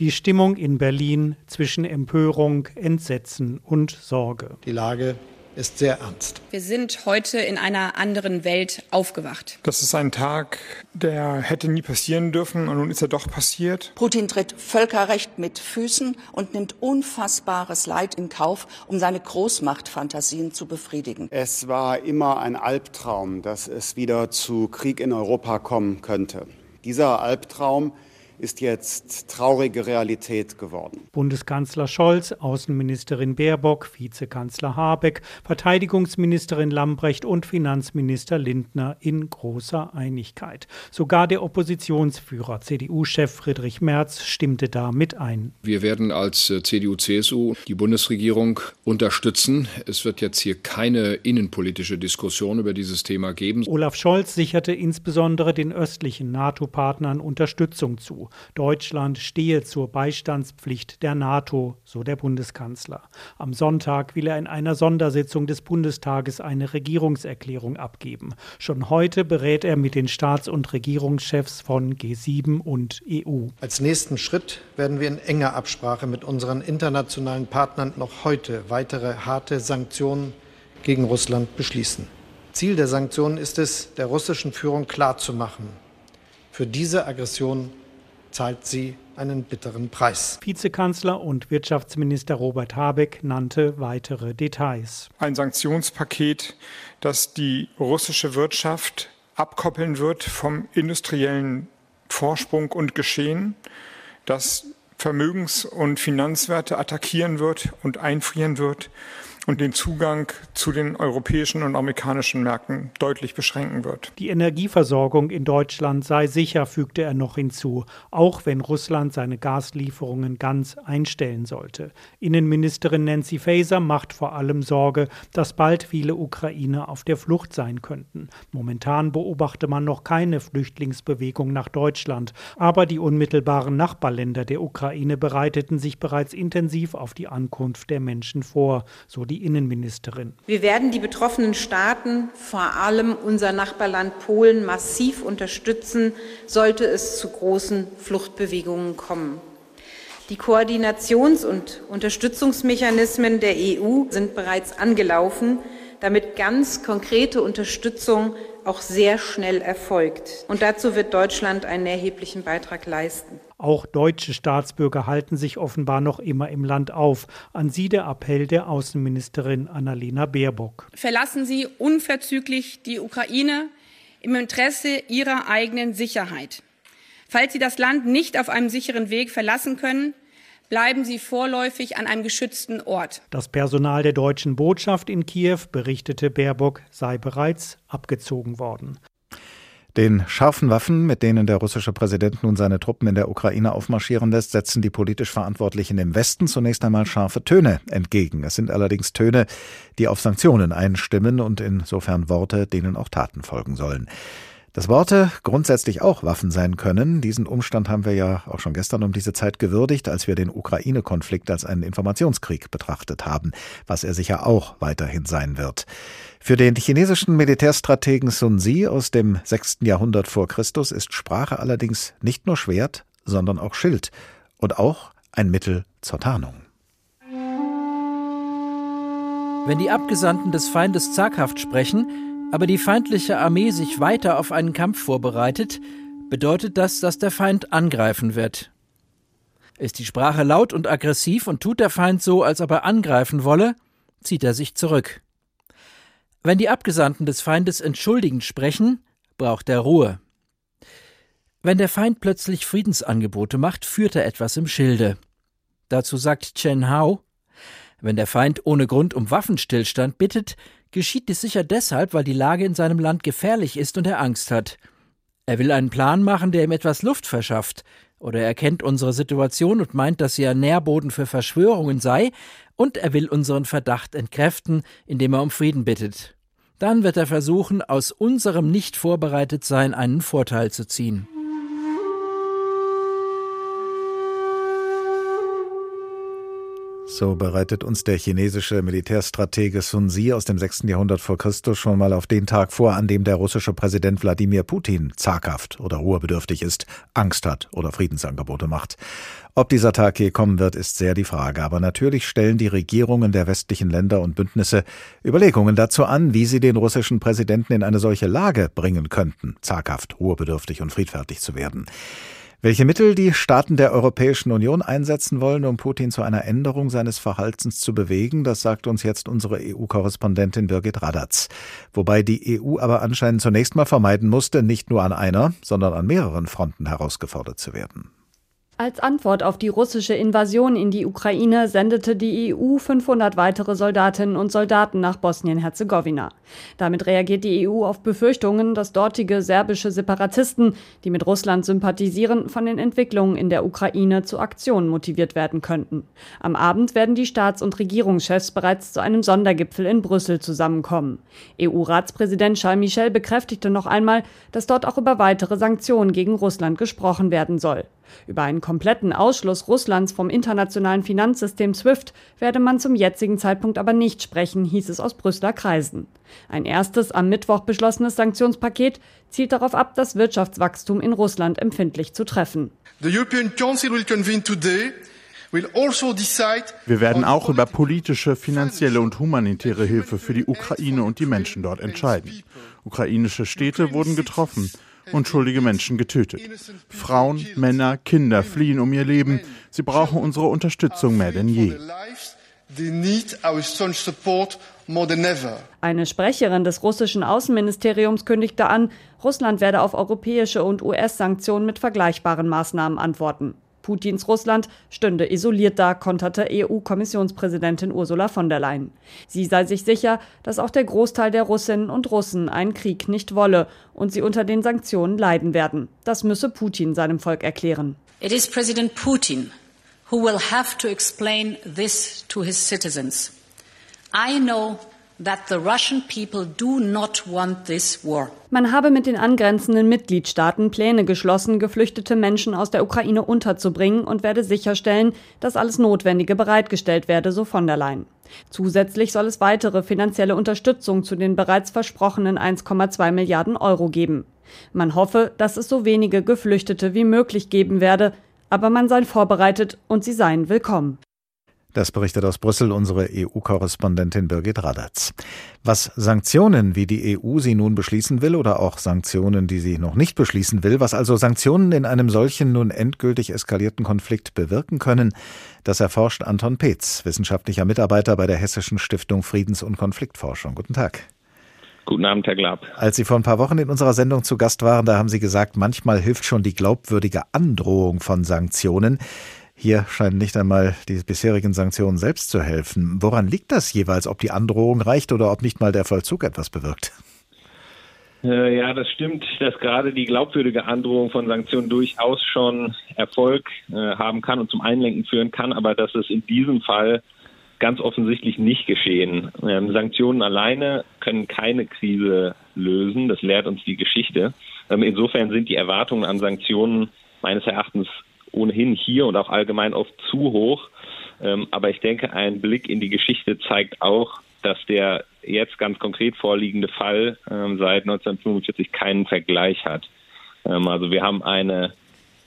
Die Stimmung in Berlin zwischen Empörung, Entsetzen und Sorge. Die Lage ist sehr ernst. Wir sind heute in einer anderen Welt aufgewacht. Das ist ein Tag, der hätte nie passieren dürfen und nun ist er doch passiert. Putin tritt Völkerrecht mit Füßen und nimmt unfassbares Leid in Kauf, um seine Großmachtfantasien zu befriedigen. Es war immer ein Albtraum, dass es wieder zu Krieg in Europa kommen könnte. Dieser Albtraum ist jetzt traurige Realität geworden. Bundeskanzler Scholz, Außenministerin Baerbock, Vizekanzler Habeck, Verteidigungsministerin Lambrecht und Finanzminister Lindner in großer Einigkeit. Sogar der Oppositionsführer CDU-Chef Friedrich Merz stimmte da mit ein. Wir werden als äh, CDU-CSU die Bundesregierung unterstützen. Es wird jetzt hier keine innenpolitische Diskussion über dieses Thema geben. Olaf Scholz sicherte insbesondere den östlichen NATO-Partnern Unterstützung zu. Deutschland stehe zur Beistandspflicht der NATO, so der Bundeskanzler. Am Sonntag will er in einer Sondersitzung des Bundestages eine Regierungserklärung abgeben. Schon heute berät er mit den Staats- und Regierungschefs von G7 und EU. Als nächsten Schritt werden wir in enger Absprache mit unseren internationalen Partnern noch heute weitere harte Sanktionen gegen Russland beschließen. Ziel der Sanktionen ist es, der russischen Führung klarzumachen, für diese Aggression zahlt sie einen bitteren Preis. Vizekanzler und Wirtschaftsminister Robert Habeck nannte weitere Details. Ein Sanktionspaket, das die russische Wirtschaft abkoppeln wird vom industriellen Vorsprung und Geschehen, das Vermögens- und Finanzwerte attackieren wird und einfrieren wird und den Zugang zu den europäischen und amerikanischen Märkten deutlich beschränken wird. Die Energieversorgung in Deutschland sei sicher, fügte er noch hinzu, auch wenn Russland seine Gaslieferungen ganz einstellen sollte. Innenministerin Nancy Faeser macht vor allem Sorge, dass bald viele Ukrainer auf der Flucht sein könnten. Momentan beobachte man noch keine Flüchtlingsbewegung nach Deutschland, aber die unmittelbaren Nachbarländer der Ukraine bereiteten sich bereits intensiv auf die Ankunft der Menschen vor, so die Innenministerin. Wir werden die betroffenen Staaten, vor allem unser Nachbarland Polen, massiv unterstützen, sollte es zu großen Fluchtbewegungen kommen. Die Koordinations- und Unterstützungsmechanismen der EU sind bereits angelaufen, damit ganz konkrete Unterstützung auch sehr schnell erfolgt. Und dazu wird Deutschland einen erheblichen Beitrag leisten. Auch deutsche Staatsbürger halten sich offenbar noch immer im Land auf. An sie der Appell der Außenministerin Annalena Baerbock. Verlassen Sie unverzüglich die Ukraine im Interesse Ihrer eigenen Sicherheit. Falls Sie das Land nicht auf einem sicheren Weg verlassen können, bleiben Sie vorläufig an einem geschützten Ort. Das Personal der deutschen Botschaft in Kiew, berichtete Baerbock, sei bereits abgezogen worden. Den scharfen Waffen, mit denen der russische Präsident nun seine Truppen in der Ukraine aufmarschieren lässt, setzen die politisch Verantwortlichen im Westen zunächst einmal scharfe Töne entgegen. Es sind allerdings Töne, die auf Sanktionen einstimmen und insofern Worte, denen auch Taten folgen sollen. Dass Worte grundsätzlich auch Waffen sein können, diesen Umstand haben wir ja auch schon gestern um diese Zeit gewürdigt, als wir den Ukraine-Konflikt als einen Informationskrieg betrachtet haben, was er sicher auch weiterhin sein wird. Für den chinesischen Militärstrategen Sun Zi aus dem 6. Jahrhundert vor Christus ist Sprache allerdings nicht nur Schwert, sondern auch Schild und auch ein Mittel zur Tarnung. Wenn die Abgesandten des Feindes zaghaft sprechen, aber die feindliche Armee sich weiter auf einen Kampf vorbereitet, bedeutet das, dass der Feind angreifen wird. Ist die Sprache laut und aggressiv und tut der Feind so, als ob er angreifen wolle, zieht er sich zurück. Wenn die Abgesandten des Feindes entschuldigend sprechen, braucht er Ruhe. Wenn der Feind plötzlich Friedensangebote macht, führt er etwas im Schilde. Dazu sagt Chen Hao, wenn der Feind ohne Grund um Waffenstillstand bittet, geschieht dies sicher deshalb, weil die Lage in seinem Land gefährlich ist und er Angst hat. Er will einen Plan machen, der ihm etwas Luft verschafft, oder er kennt unsere Situation und meint, dass sie ein Nährboden für Verschwörungen sei, und er will unseren Verdacht entkräften, indem er um Frieden bittet. Dann wird er versuchen, aus unserem nicht vorbereitet sein einen Vorteil zu ziehen. So bereitet uns der chinesische Militärstratege Sun Zi aus dem 6. Jahrhundert vor Christus schon mal auf den Tag vor, an dem der russische Präsident Wladimir Putin zaghaft oder ruhebedürftig ist, Angst hat oder Friedensangebote macht. Ob dieser Tag je kommen wird, ist sehr die Frage. Aber natürlich stellen die Regierungen der westlichen Länder und Bündnisse Überlegungen dazu an, wie sie den russischen Präsidenten in eine solche Lage bringen könnten, zaghaft, ruhebedürftig und friedfertig zu werden. Welche Mittel die Staaten der Europäischen Union einsetzen wollen, um Putin zu einer Änderung seines Verhaltens zu bewegen, das sagt uns jetzt unsere EU-Korrespondentin Birgit Radatz. Wobei die EU aber anscheinend zunächst mal vermeiden musste, nicht nur an einer, sondern an mehreren Fronten herausgefordert zu werden. Als Antwort auf die russische Invasion in die Ukraine sendete die EU 500 weitere Soldatinnen und Soldaten nach Bosnien-Herzegowina. Damit reagiert die EU auf Befürchtungen, dass dortige serbische Separatisten, die mit Russland sympathisieren, von den Entwicklungen in der Ukraine zu Aktionen motiviert werden könnten. Am Abend werden die Staats- und Regierungschefs bereits zu einem Sondergipfel in Brüssel zusammenkommen. EU-Ratspräsident Charles Michel bekräftigte noch einmal, dass dort auch über weitere Sanktionen gegen Russland gesprochen werden soll. Über einen kompletten Ausschluss Russlands vom internationalen Finanzsystem SWIFT werde man zum jetzigen Zeitpunkt aber nicht sprechen, hieß es aus Brüsseler Kreisen. Ein erstes am Mittwoch beschlossenes Sanktionspaket zielt darauf ab, das Wirtschaftswachstum in Russland empfindlich zu treffen. The European Council will convene today also wir werden auch über politische, finanzielle und humanitäre Hilfe für die Ukraine und die Menschen dort entscheiden. Ukrainische Städte wurden getroffen unschuldige Menschen getötet. Frauen, Männer, Kinder fliehen um ihr Leben. Sie brauchen unsere Unterstützung mehr denn je. Eine Sprecherin des russischen Außenministeriums kündigte an, Russland werde auf europäische und US-Sanktionen mit vergleichbaren Maßnahmen antworten. Putins Russland stünde isoliert da, konterte EU-Kommissionspräsidentin Ursula von der Leyen. Sie sei sich sicher, dass auch der Großteil der Russinnen und Russen einen Krieg nicht wolle und sie unter den Sanktionen leiden werden. Das müsse Putin seinem Volk erklären. It is President Putin who will have to explain this to his citizens. I know man habe mit den angrenzenden Mitgliedstaaten Pläne geschlossen, geflüchtete Menschen aus der Ukraine unterzubringen und werde sicherstellen, dass alles Notwendige bereitgestellt werde, so von der Leyen. Zusätzlich soll es weitere finanzielle Unterstützung zu den bereits versprochenen 1,2 Milliarden Euro geben. Man hoffe, dass es so wenige Geflüchtete wie möglich geben werde, aber man sei vorbereitet und sie seien willkommen. Das berichtet aus Brüssel unsere EU-Korrespondentin Birgit Radatz. Was Sanktionen, wie die EU sie nun beschließen will, oder auch Sanktionen, die sie noch nicht beschließen will, was also Sanktionen in einem solchen nun endgültig eskalierten Konflikt bewirken können, das erforscht Anton Peetz, wissenschaftlicher Mitarbeiter bei der Hessischen Stiftung Friedens- und Konfliktforschung. Guten Tag. Guten Abend, Herr Glab. Als Sie vor ein paar Wochen in unserer Sendung zu Gast waren, da haben Sie gesagt, manchmal hilft schon die glaubwürdige Androhung von Sanktionen. Hier scheinen nicht einmal die bisherigen Sanktionen selbst zu helfen. Woran liegt das jeweils, ob die Androhung reicht oder ob nicht mal der Vollzug etwas bewirkt? Äh, ja, das stimmt, dass gerade die glaubwürdige Androhung von Sanktionen durchaus schon Erfolg äh, haben kann und zum Einlenken führen kann, aber dass es in diesem Fall ganz offensichtlich nicht geschehen. Ähm, Sanktionen alleine können keine Krise lösen, das lehrt uns die Geschichte. Ähm, insofern sind die Erwartungen an Sanktionen meines Erachtens ohnehin hier und auch allgemein oft zu hoch. Ähm, aber ich denke, ein Blick in die Geschichte zeigt auch, dass der jetzt ganz konkret vorliegende Fall ähm, seit 1945 keinen Vergleich hat. Ähm, also wir haben eine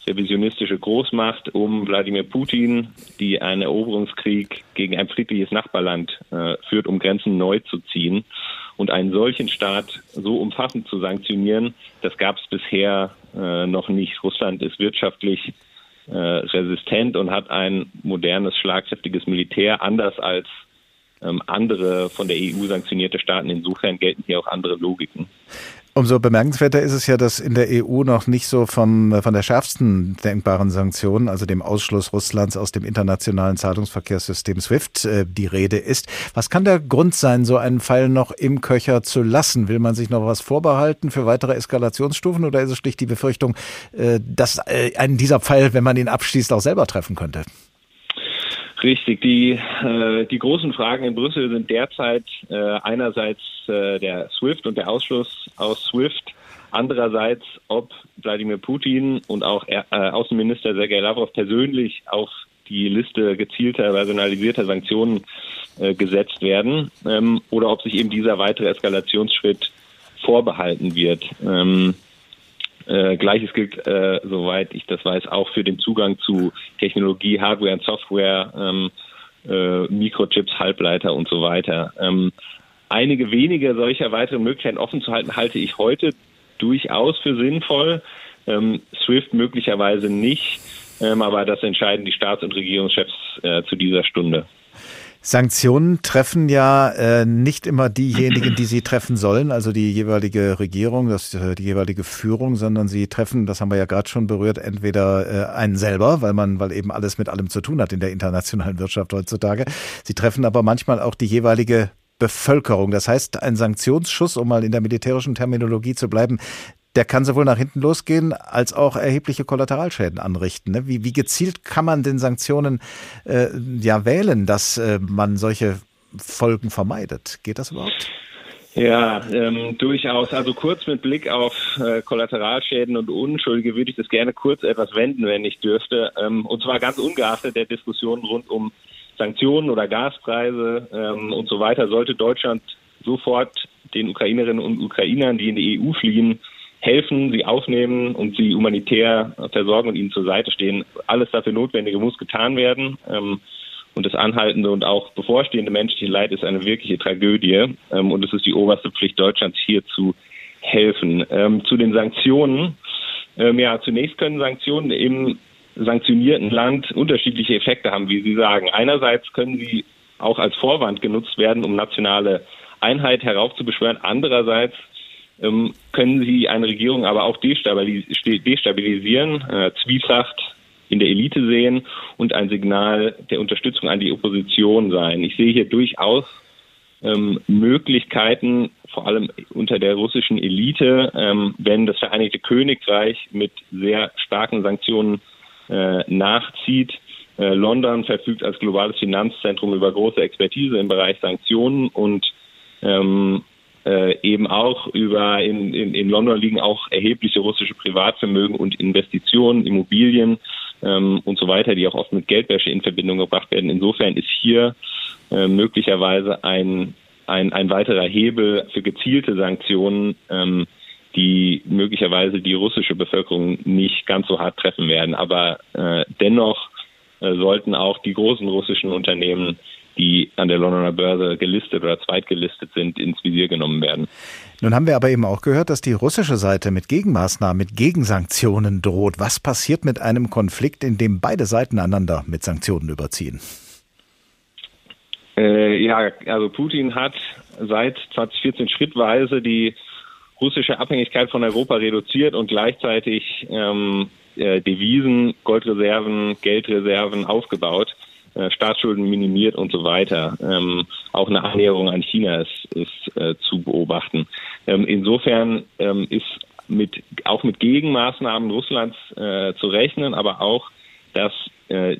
revisionistische Großmacht um Wladimir Putin, die einen Eroberungskrieg gegen ein friedliches Nachbarland äh, führt, um Grenzen neu zu ziehen. Und einen solchen Staat so umfassend zu sanktionieren, das gab es bisher äh, noch nicht. Russland ist wirtschaftlich äh, resistent und hat ein modernes, schlagkräftiges Militär, anders als ähm, andere von der EU sanktionierte Staaten. Insofern gelten hier auch andere Logiken. Umso bemerkenswerter ist es ja, dass in der EU noch nicht so vom, von der schärfsten denkbaren Sanktion, also dem Ausschluss Russlands aus dem internationalen Zahlungsverkehrssystem SWIFT, äh, die Rede ist. Was kann der Grund sein, so einen Fall noch im Köcher zu lassen? Will man sich noch was vorbehalten für weitere Eskalationsstufen oder ist es schlicht die Befürchtung, äh, dass äh, einen dieser Fall, wenn man ihn abschließt, auch selber treffen könnte? Richtig. Die, äh, die großen Fragen in Brüssel sind derzeit äh, einerseits äh, der SWIFT und der Ausschluss aus SWIFT, andererseits, ob Wladimir Putin und auch äh, Außenminister Sergei Lavrov persönlich auf die Liste gezielter, personalisierter Sanktionen äh, gesetzt werden ähm, oder ob sich eben dieser weitere Eskalationsschritt vorbehalten wird. Ähm, äh, Gleiches gilt, äh, soweit ich das weiß, auch für den Zugang zu Technologie, Hardware und Software, ähm, äh, Mikrochips, Halbleiter und so weiter. Ähm, einige wenige solcher weiteren Möglichkeiten offen zu halten, halte ich heute durchaus für sinnvoll. Ähm, SWIFT möglicherweise nicht, ähm, aber das entscheiden die Staats- und Regierungschefs äh, zu dieser Stunde. Sanktionen treffen ja äh, nicht immer diejenigen, die sie treffen sollen, also die jeweilige Regierung, das, äh, die jeweilige Führung, sondern sie treffen, das haben wir ja gerade schon berührt, entweder äh, einen selber, weil man, weil eben alles mit allem zu tun hat in der internationalen Wirtschaft heutzutage. Sie treffen aber manchmal auch die jeweilige Bevölkerung. Das heißt, ein Sanktionsschuss, um mal in der militärischen Terminologie zu bleiben, der kann sowohl nach hinten losgehen als auch erhebliche Kollateralschäden anrichten. Ne? Wie, wie gezielt kann man den Sanktionen äh, ja wählen, dass äh, man solche Folgen vermeidet? Geht das überhaupt? Ja, ähm, durchaus. Also kurz mit Blick auf äh, Kollateralschäden und Unschuldige würde ich das gerne kurz etwas wenden, wenn ich dürfte. Ähm, und zwar ganz ungeachtet der Diskussionen rund um Sanktionen oder Gaspreise ähm, und so weiter, sollte Deutschland sofort den Ukrainerinnen und Ukrainern, die in die EU fliehen, helfen, sie aufnehmen und sie humanitär versorgen und ihnen zur Seite stehen. Alles dafür Notwendige muss getan werden. Ähm, und das anhaltende und auch bevorstehende menschliche Leid ist eine wirkliche Tragödie. Ähm, und es ist die oberste Pflicht Deutschlands, hier zu helfen. Ähm, zu den Sanktionen. ja, zunächst können Sanktionen im sanktionierten Land unterschiedliche Effekte haben, wie Sie sagen. Einerseits können sie auch als Vorwand genutzt werden, um nationale Einheit heraufzubeschwören. Andererseits ähm, können sie eine Regierung aber auch destabilisieren, äh, Zwietracht in der Elite sehen und ein Signal der Unterstützung an die Opposition sein. Ich sehe hier durchaus ähm, Möglichkeiten, vor allem unter der russischen Elite, ähm, wenn das Vereinigte Königreich mit sehr starken Sanktionen äh, nachzieht. Äh, London verfügt als globales Finanzzentrum über große Expertise im Bereich Sanktionen und ähm, äh, eben auch über in, in, in London liegen auch erhebliche russische Privatvermögen und Investitionen, Immobilien ähm, und so weiter, die auch oft mit Geldwäsche in Verbindung gebracht werden. Insofern ist hier äh, möglicherweise ein, ein, ein weiterer Hebel für gezielte Sanktionen, ähm, die möglicherweise die russische Bevölkerung nicht ganz so hart treffen werden. Aber äh, dennoch äh, sollten auch die großen russischen Unternehmen die an der Londoner Börse gelistet oder zweitgelistet sind, ins Visier genommen werden. Nun haben wir aber eben auch gehört, dass die russische Seite mit Gegenmaßnahmen, mit Gegensanktionen droht. Was passiert mit einem Konflikt, in dem beide Seiten einander mit Sanktionen überziehen? Äh, ja, also Putin hat seit 2014 schrittweise die russische Abhängigkeit von Europa reduziert und gleichzeitig ähm, äh, Devisen, Goldreserven, Geldreserven aufgebaut. Äh, Staatsschulden minimiert und so weiter. Ähm, auch eine Annäherung an China ist, ist äh, zu beobachten. Ähm, insofern ähm, ist mit, auch mit Gegenmaßnahmen Russlands äh, zu rechnen, aber auch, dass äh,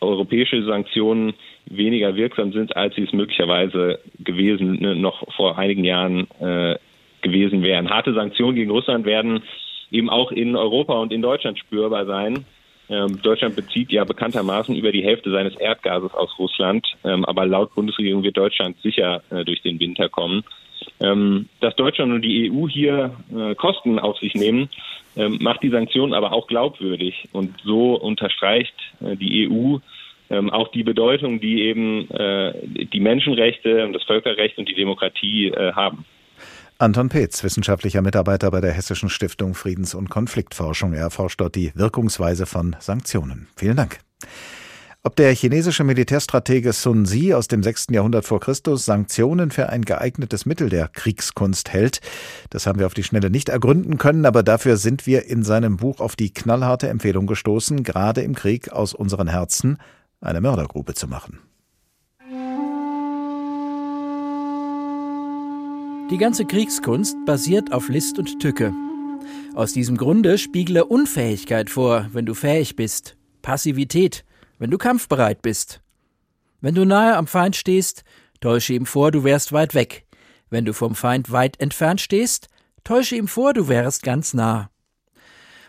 europäische Sanktionen weniger wirksam sind, als sie es möglicherweise gewesen ne, noch vor einigen Jahren äh, gewesen wären. Harte Sanktionen gegen Russland werden eben auch in Europa und in Deutschland spürbar sein. Ähm, Deutschland bezieht ja bekanntermaßen über die Hälfte seines Erdgases aus Russland, ähm, aber laut Bundesregierung wird Deutschland sicher äh, durch den Winter kommen. Ähm, dass Deutschland und die EU hier äh, Kosten auf sich nehmen, macht die Sanktionen aber auch glaubwürdig und so unterstreicht äh, die EU auch die Bedeutung, die eben die Menschenrechte und das Völkerrecht und die Demokratie haben. Anton Petz, wissenschaftlicher Mitarbeiter bei der Hessischen Stiftung Friedens- und Konfliktforschung. Er erforscht dort die Wirkungsweise von Sanktionen. Vielen Dank. Ob der chinesische Militärstratege Sun Zi aus dem 6. Jahrhundert vor Christus Sanktionen für ein geeignetes Mittel der Kriegskunst hält, das haben wir auf die Schnelle nicht ergründen können, aber dafür sind wir in seinem Buch auf die knallharte Empfehlung gestoßen, gerade im Krieg aus unseren Herzen eine Mördergrube zu machen. Die ganze Kriegskunst basiert auf List und Tücke. Aus diesem Grunde spiegle Unfähigkeit vor, wenn du fähig bist, Passivität, wenn du kampfbereit bist. Wenn du nahe am Feind stehst, täusche ihm vor, du wärst weit weg. Wenn du vom Feind weit entfernt stehst, täusche ihm vor, du wärst ganz nah.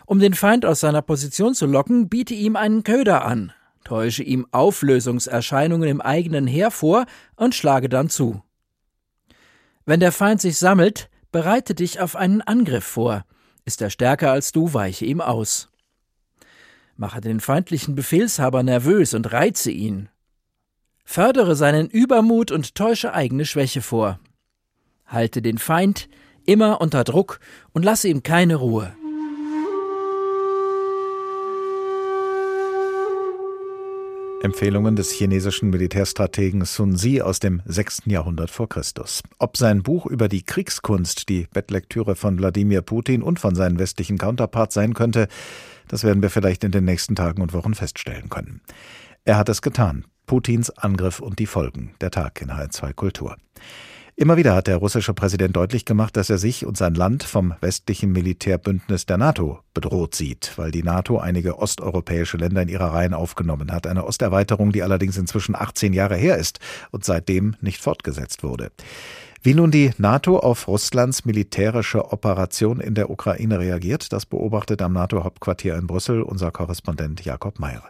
Um den Feind aus seiner Position zu locken, biete ihm einen Köder an. täusche ihm Auflösungserscheinungen im eigenen Heer vor und schlage dann zu. Wenn der Feind sich sammelt, bereite dich auf einen Angriff vor. Ist er stärker als du, weiche ihm aus. Mache den feindlichen Befehlshaber nervös und reize ihn. Fördere seinen Übermut und täusche eigene Schwäche vor. Halte den Feind immer unter Druck und lasse ihm keine Ruhe. Empfehlungen des chinesischen Militärstrategen Sun Zi aus dem 6. Jahrhundert vor Christus. Ob sein Buch über die Kriegskunst die Bettlektüre von Wladimir Putin und von seinen westlichen Counterparts sein könnte, das werden wir vielleicht in den nächsten Tagen und Wochen feststellen können. Er hat es getan. Putins Angriff und die Folgen. Der Tag in HR2 Kultur. Immer wieder hat der russische Präsident deutlich gemacht, dass er sich und sein Land vom westlichen Militärbündnis der NATO bedroht sieht, weil die NATO einige osteuropäische Länder in ihre Reihen aufgenommen hat. Eine Osterweiterung, die allerdings inzwischen 18 Jahre her ist und seitdem nicht fortgesetzt wurde. Wie nun die NATO auf Russlands militärische Operation in der Ukraine reagiert, das beobachtet am NATO-Hauptquartier in Brüssel unser Korrespondent Jakob Meyer.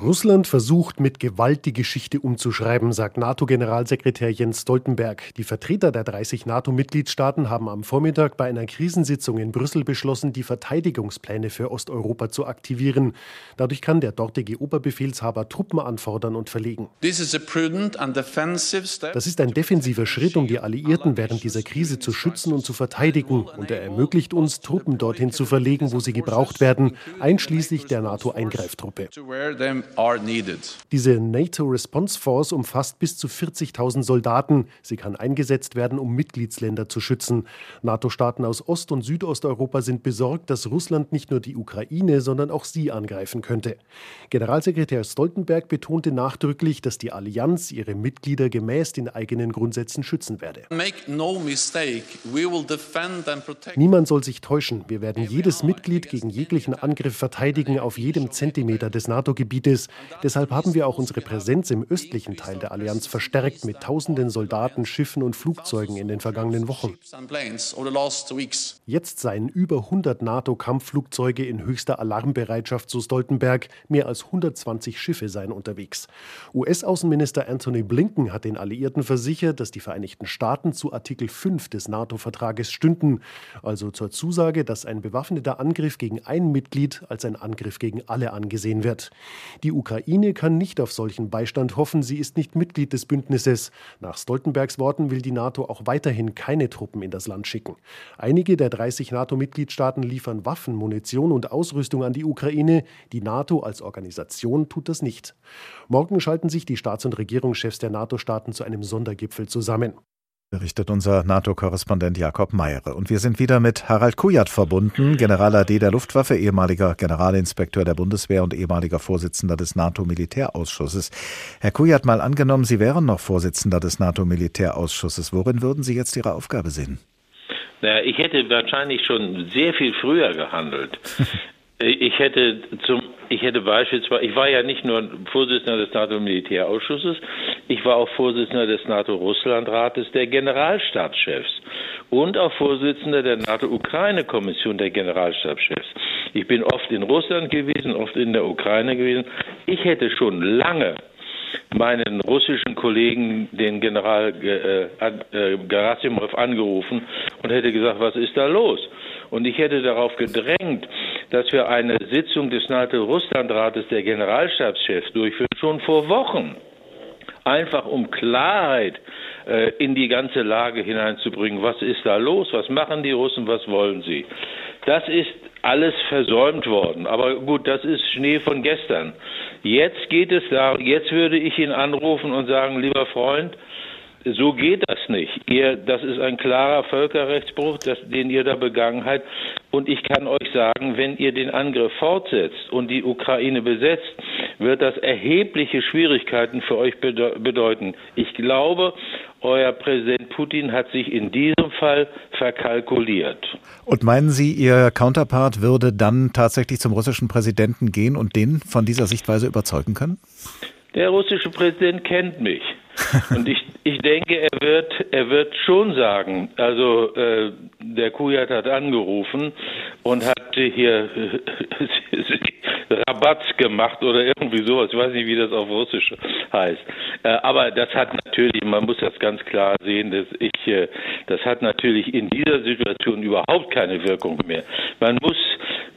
Russland versucht mit Gewalt die Geschichte umzuschreiben, sagt NATO-Generalsekretär Jens Stoltenberg. Die Vertreter der 30 NATO-Mitgliedstaaten haben am Vormittag bei einer Krisensitzung in Brüssel beschlossen, die Verteidigungspläne für Osteuropa zu aktivieren. Dadurch kann der dortige Oberbefehlshaber Truppen anfordern und verlegen. Das ist ein defensiver Schritt, um die Alliierten während dieser Krise zu schützen und zu verteidigen. Und er ermöglicht uns, Truppen dorthin zu verlegen, wo sie gebraucht werden, einschließlich der NATO-Eingreiftruppe. Diese NATO Response Force umfasst bis zu 40.000 Soldaten. Sie kann eingesetzt werden, um Mitgliedsländer zu schützen. NATO-Staaten aus Ost- und Südosteuropa sind besorgt, dass Russland nicht nur die Ukraine, sondern auch sie angreifen könnte. Generalsekretär Stoltenberg betonte nachdrücklich, dass die Allianz ihre Mitglieder gemäß den eigenen Grundsätzen schützen werde. Niemand soll sich täuschen. Wir werden jedes Mitglied gegen jeglichen Angriff verteidigen auf jedem Zentimeter des NATO-Gebietes. Arktis. Deshalb haben wir auch unsere Präsenz im östlichen Teil der Allianz verstärkt mit tausenden Soldaten, Schiffen und Flugzeugen in den vergangenen Wochen. Jetzt seien über 100 NATO-Kampfflugzeuge in höchster Alarmbereitschaft, so Stoltenberg. Mehr als 120 Schiffe seien unterwegs. US-Außenminister Anthony Blinken hat den Alliierten versichert, dass die Vereinigten Staaten zu Artikel 5 des NATO-Vertrages stünden, also zur Zusage, dass ein bewaffneter Angriff gegen ein Mitglied als ein Angriff gegen alle angesehen wird. Die Ukraine kann nicht auf solchen Beistand hoffen, sie ist nicht Mitglied des Bündnisses. Nach Stoltenbergs Worten will die NATO auch weiterhin keine Truppen in das Land schicken. Einige der 30 NATO-Mitgliedstaaten liefern Waffen, Munition und Ausrüstung an die Ukraine. Die NATO als Organisation tut das nicht. Morgen schalten sich die Staats- und Regierungschefs der NATO-Staaten zu einem Sondergipfel zusammen berichtet unser NATO-Korrespondent Jakob Meyere. Und wir sind wieder mit Harald Kujat verbunden, General AD der Luftwaffe, ehemaliger Generalinspekteur der Bundeswehr und ehemaliger Vorsitzender des NATO-Militärausschusses. Herr Kujat, mal angenommen, Sie wären noch Vorsitzender des NATO-Militärausschusses. Worin würden Sie jetzt Ihre Aufgabe sehen? Naja, ich hätte wahrscheinlich schon sehr viel früher gehandelt. Ich hätte zum, ich hätte beispielsweise, ich war ja nicht nur Vorsitzender des NATO-Militärausschusses, ich war auch Vorsitzender des NATO-Russland-Rates der Generalstabschefs und auch Vorsitzender der NATO-Ukraine-Kommission der Generalstabschefs. Ich bin oft in Russland gewesen, oft in der Ukraine gewesen. Ich hätte schon lange meinen russischen Kollegen, den General äh, äh, Gerasimov, angerufen und hätte gesagt, was ist da los? Und ich hätte darauf gedrängt, dass wir eine Sitzung des NATO-Russland-Rates der Generalstabschefs durchführen, schon vor Wochen. Einfach um Klarheit äh, in die ganze Lage hineinzubringen. Was ist da los? Was machen die Russen? Was wollen sie? Das ist alles versäumt worden. Aber gut, das ist Schnee von gestern. Jetzt geht es da, jetzt würde ich ihn anrufen und sagen, lieber Freund, so geht das nicht. Ihr, das ist ein klarer Völkerrechtsbruch, das, den ihr da begangen habt. Und ich kann euch sagen, wenn ihr den Angriff fortsetzt und die Ukraine besetzt, wird das erhebliche Schwierigkeiten für euch bedeuten. Ich glaube, euer Präsident Putin hat sich in diesem Fall verkalkuliert. Und meinen Sie, Ihr Counterpart würde dann tatsächlich zum russischen Präsidenten gehen und den von dieser Sichtweise überzeugen können? Der russische Präsident kennt mich. Und ich, ich denke, er wird, er wird schon sagen, also äh, der Kujat hat angerufen und hat hier, Rabatz gemacht oder irgendwie sowas. Ich weiß nicht, wie das auf Russisch heißt. Äh, aber das hat natürlich, man muss das ganz klar sehen, dass ich, äh, das hat natürlich in dieser Situation überhaupt keine Wirkung mehr. Man muss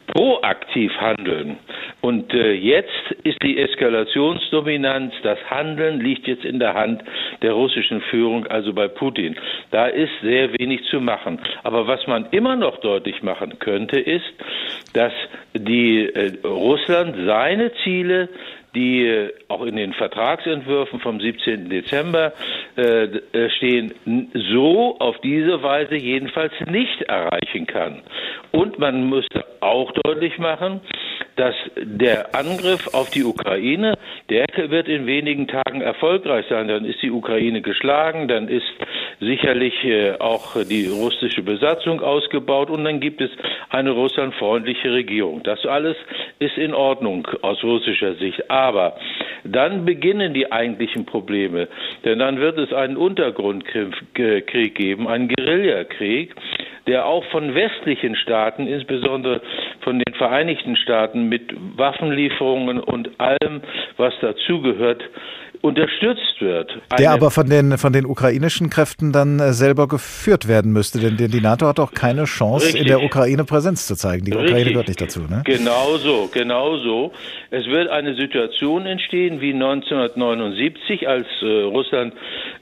proaktiv handeln. Und äh, jetzt ist die Eskalationsdominanz, das Handeln liegt jetzt in der Hand der russischen Führung, also bei Putin. Da ist sehr wenig zu machen. Aber was man immer noch deutlich machen könnte, ist, dass die äh, Russland seine Ziele die äh, auch in den Vertragsentwürfen vom 17. Dezember äh, äh, stehen, so auf diese Weise jedenfalls nicht erreichen kann. Und man müsste auch deutlich machen, dass der Angriff auf die Ukraine, der wird in wenigen Tagen erfolgreich sein. Dann ist die Ukraine geschlagen, dann ist sicherlich äh, auch die russische Besatzung ausgebaut und dann gibt es eine russlandfreundliche Regierung. Das alles ist in Ordnung aus russischer Sicht. Aber dann beginnen die eigentlichen Probleme, denn dann wird es einen Untergrundkrieg geben, einen Guerillakrieg, der auch von westlichen Staaten, insbesondere von den Vereinigten Staaten, mit Waffenlieferungen und allem, was dazugehört, unterstützt wird. Der aber von den, von den ukrainischen Kräften dann äh, selber geführt werden müsste, denn die NATO hat auch keine Chance, Richtig. in der Ukraine Präsenz zu zeigen. Die Ukraine Richtig. gehört nicht dazu. Ne? Genau so, genau so. Es wird eine Situation entstehen wie 1979, als äh, Russland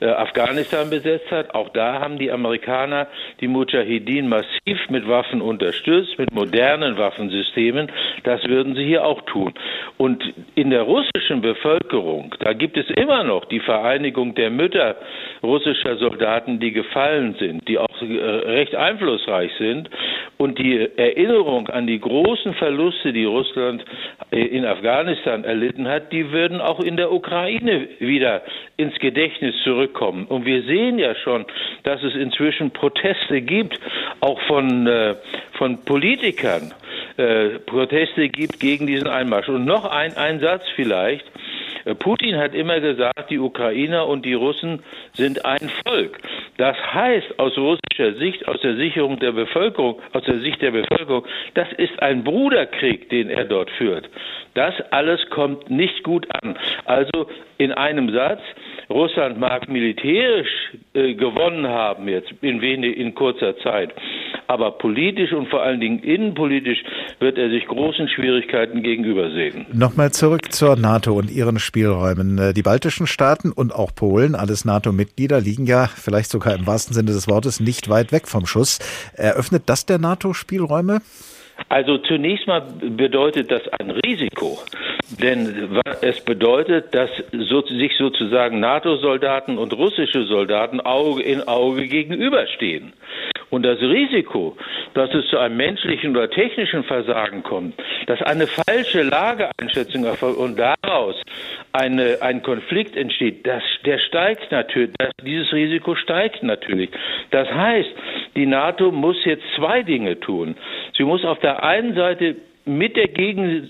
äh, Afghanistan besetzt hat. Auch da haben die Amerikaner die Mujahideen massiv mit Waffen unterstützt, mit modernen Waffensystemen. Das würden sie hier auch tun. Und in der russischen Bevölkerung, da gibt es immer noch die Vereinigung der Mütter russischer Soldaten, die gefallen sind, die auch äh, recht einflussreich sind. Und die Erinnerung an die großen Verluste, die Russland äh, in Afghanistan erlitten hat, die würden auch in der Ukraine wieder ins Gedächtnis zurückkommen. Und wir sehen ja schon, dass es inzwischen Proteste gibt, auch von, äh, von Politikern, Proteste gibt gegen diesen Einmarsch. Und noch ein, ein Satz vielleicht. Äh, Putin hat immer gesagt, die Ukrainer und die Russen sind ein Volk. Das heißt aus russischer Sicht, aus der Sicherung der Bevölkerung, aus der Sicht der Bevölkerung, das ist ein Bruderkrieg, den er dort führt. Das alles kommt nicht gut an. Also in einem Satz, Russland mag militärisch äh, gewonnen haben jetzt in, wenig, in kurzer Zeit, aber politisch und vor allen Dingen innenpolitisch wird er sich großen Schwierigkeiten gegenübersehen. Nochmal zurück zur NATO und ihren Spielräumen. Äh, die baltischen Staaten und auch Polen, alles NATO-Mitglieder, liegen ja vielleicht sogar im wahrsten Sinne des Wortes nicht weit weg vom Schuss. Eröffnet das der NATO Spielräume? Also zunächst mal bedeutet das ein Risiko, denn es bedeutet, dass sich sozusagen NATO-Soldaten und russische Soldaten Auge in Auge gegenüberstehen. Und das Risiko, dass es zu einem menschlichen oder technischen Versagen kommt, dass eine falsche Lageeinschätzung erfolgt und daraus eine, ein Konflikt entsteht, das, der steigt natürlich, das, dieses Risiko steigt natürlich. Das heißt, die NATO muss jetzt zwei Dinge tun. Sie muss auf der einen Seite mit der Gegen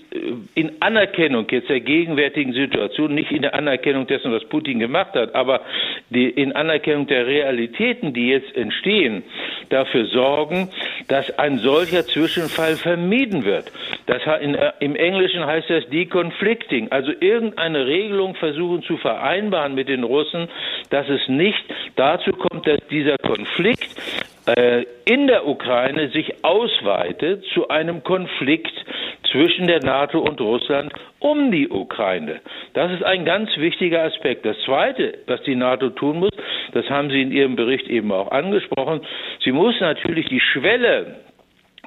in Anerkennung jetzt der gegenwärtigen Situation, nicht in der Anerkennung dessen, was Putin gemacht hat, aber die, in Anerkennung der Realitäten, die jetzt entstehen, dafür sorgen, dass ein solcher Zwischenfall vermieden wird. Das, in, äh, Im Englischen heißt das Deconflicting, also irgendeine Regelung versuchen zu vereinbaren mit den Russen, dass es nicht dazu kommt, dass dieser Konflikt äh, in der Ukraine sich ausweitet zu einem Konflikt zwischen der NATO und Russland um die Ukraine. Das ist ein ganz wichtiger Aspekt. Das Zweite, was die NATO tun muss, das haben Sie in Ihrem Bericht eben auch angesprochen, sie muss natürlich die Schwelle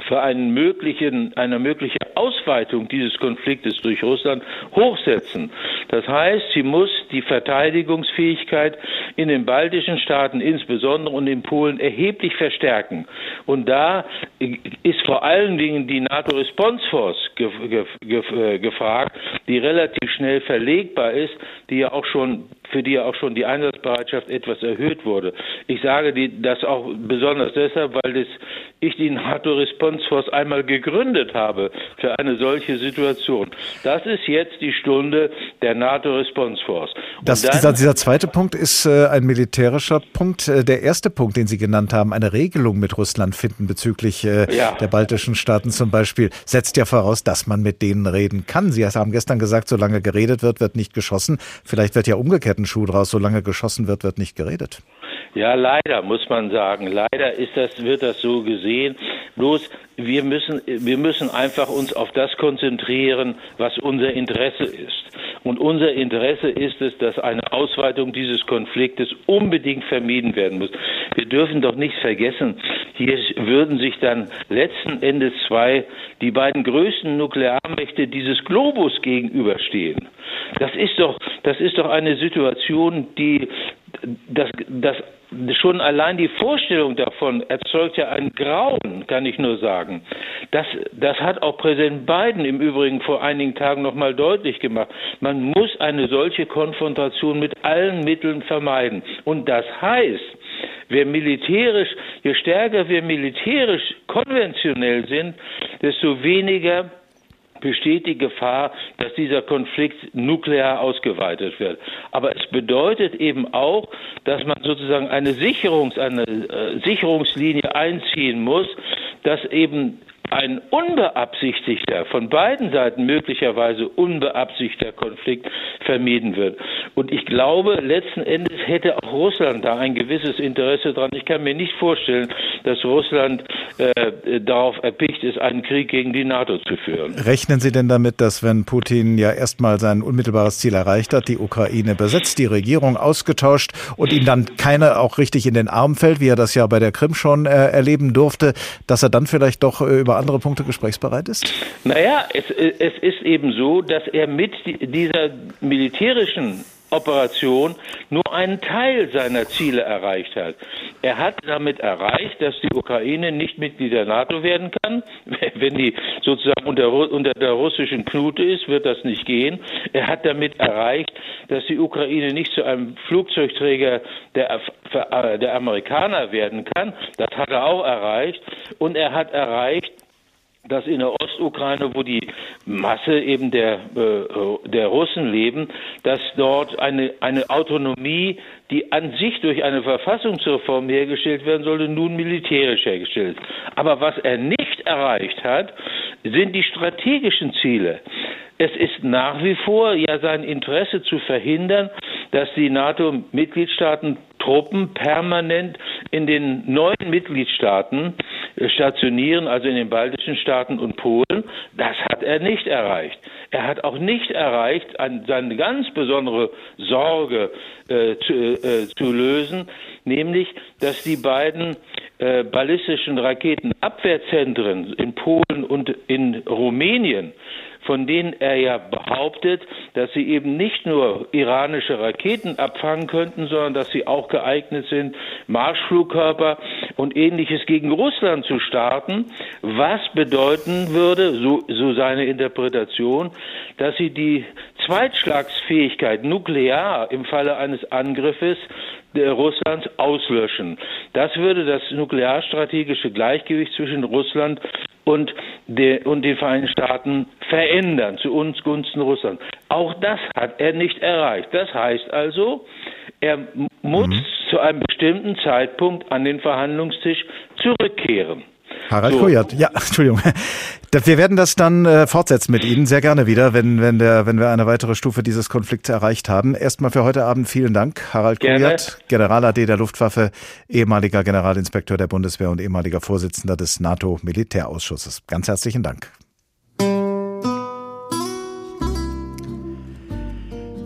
für einen möglichen, eine mögliche Ausweitung dieses Konfliktes durch Russland hochsetzen. Das heißt, sie muss die Verteidigungsfähigkeit in den baltischen Staaten insbesondere und in Polen erheblich verstärken. Und da ist vor allen Dingen die NATO Response Force äh, gefragt, die relativ schnell verlegbar ist, die ja auch schon für die ja auch schon die Einsatzbereitschaft etwas erhöht wurde. Ich sage die, das auch besonders deshalb, weil das, ich die NATO Response Force einmal gegründet habe für eine solche Situation. Das ist jetzt die Stunde der NATO Response Force. Das, dieser, dieser, zweite Punkt ist äh, äh, ein militärischer Punkt. Äh, der erste Punkt, den Sie genannt haben, eine Regelung mit Russland finden bezüglich äh, ja. der baltischen Staaten zum Beispiel, setzt ja voraus, dass man mit denen reden kann. Sie haben gestern gesagt, solange geredet wird, wird nicht geschossen. Vielleicht wird ja umgekehrt ein Schuh draus, solange geschossen wird, wird nicht geredet. Ja, leider muss man sagen. Leider ist das, wird das so gesehen. Bloß wir müssen, wir müssen einfach uns auf das konzentrieren, was unser Interesse ist. Und unser Interesse ist es, dass eine Ausweitung dieses Konfliktes unbedingt vermieden werden muss. Wir dürfen doch nicht vergessen, hier würden sich dann letzten Endes zwei, die beiden größten Nuklearmächte dieses Globus gegenüberstehen. Das ist doch, das ist doch eine Situation, die das, das schon allein die Vorstellung davon erzeugt ja ein Grauen, kann ich nur sagen. Das, das hat auch Präsident Biden im Übrigen vor einigen Tagen noch mal deutlich gemacht. Man muss eine solche Konfrontation mit allen Mitteln vermeiden. Und das heißt, wer militärisch, je stärker wir militärisch konventionell sind, desto weniger besteht die Gefahr, dass dieser Konflikt nuklear ausgeweitet wird. Aber es bedeutet eben auch, dass man sozusagen eine, Sicherungs-, eine äh, Sicherungslinie einziehen muss, dass eben ein unbeabsichtigter, von beiden Seiten möglicherweise unbeabsichtigter Konflikt vermieden wird. Und ich glaube, letzten Endes hätte auch Russland da ein gewisses Interesse dran. Ich kann mir nicht vorstellen, dass Russland äh, darauf erpicht ist, einen Krieg gegen die NATO zu führen. Rechnen Sie denn damit, dass wenn Putin ja erstmal sein unmittelbares Ziel erreicht hat, die Ukraine besetzt, die Regierung ausgetauscht und ihm dann keiner auch richtig in den Arm fällt, wie er das ja bei der Krim schon äh, erleben durfte, dass er dann vielleicht doch äh, über andere Punkte gesprächsbereit ist? Naja, es, es ist eben so, dass er mit dieser militärischen Operation nur einen Teil seiner Ziele erreicht hat. Er hat damit erreicht, dass die Ukraine nicht Mitglied der NATO werden kann. Wenn die sozusagen unter, unter der russischen Knute ist, wird das nicht gehen. Er hat damit erreicht, dass die Ukraine nicht zu einem Flugzeugträger der, der Amerikaner werden kann. Das hat er auch erreicht. Und er hat erreicht, dass in der Ostukraine, wo die Masse eben der, äh, der Russen leben, dass dort eine, eine Autonomie, die an sich durch eine Verfassungsreform hergestellt werden sollte, nun militärisch hergestellt ist. Aber was er nicht erreicht hat, sind die strategischen Ziele. Es ist nach wie vor ja sein Interesse zu verhindern, dass die NATO-Mitgliedstaaten Truppen permanent in den neuen Mitgliedstaaten stationieren, also in den baltischen Staaten und Polen. Das hat er nicht erreicht. Er hat auch nicht erreicht, seine ganz besondere Sorge äh, zu, äh, zu, lösen, nämlich, dass die beiden äh, ballistischen Raketenabwehrzentren in Polen und in Rumänien von denen er ja behauptet, dass sie eben nicht nur iranische Raketen abfangen könnten, sondern dass sie auch geeignet sind, Marschflugkörper und ähnliches gegen Russland zu starten, was bedeuten würde, so, so seine Interpretation, dass sie die Zweitschlagsfähigkeit nuklear im Falle eines Angriffes Russlands auslöschen. Das würde das nuklearstrategische Gleichgewicht zwischen Russland und, der, und den Vereinigten Staaten verändern zu uns Gunsten Russland. Auch das hat er nicht erreicht. Das heißt also, er muss mhm. zu einem bestimmten Zeitpunkt an den Verhandlungstisch zurückkehren. Harald so. Kujat, ja, Entschuldigung. Wir werden das dann äh, fortsetzen mit Ihnen, sehr gerne wieder, wenn, wenn, der, wenn wir eine weitere Stufe dieses Konflikts erreicht haben. Erstmal für heute Abend vielen Dank, Harald. Kujat, General AD der Luftwaffe, ehemaliger Generalinspekteur der Bundeswehr und ehemaliger Vorsitzender des NATO-Militärausschusses. Ganz herzlichen Dank.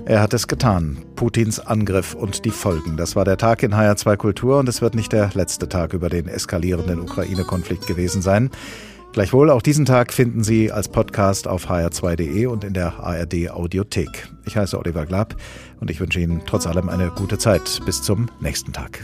Er hat es getan. Putins Angriff und die Folgen. Das war der Tag in HR2 Kultur und es wird nicht der letzte Tag über den eskalierenden Ukraine-Konflikt gewesen sein. Gleichwohl auch diesen Tag finden Sie als Podcast auf hr2.de und in der ARD Audiothek. Ich heiße Oliver Glab und ich wünsche Ihnen trotz allem eine gute Zeit. Bis zum nächsten Tag.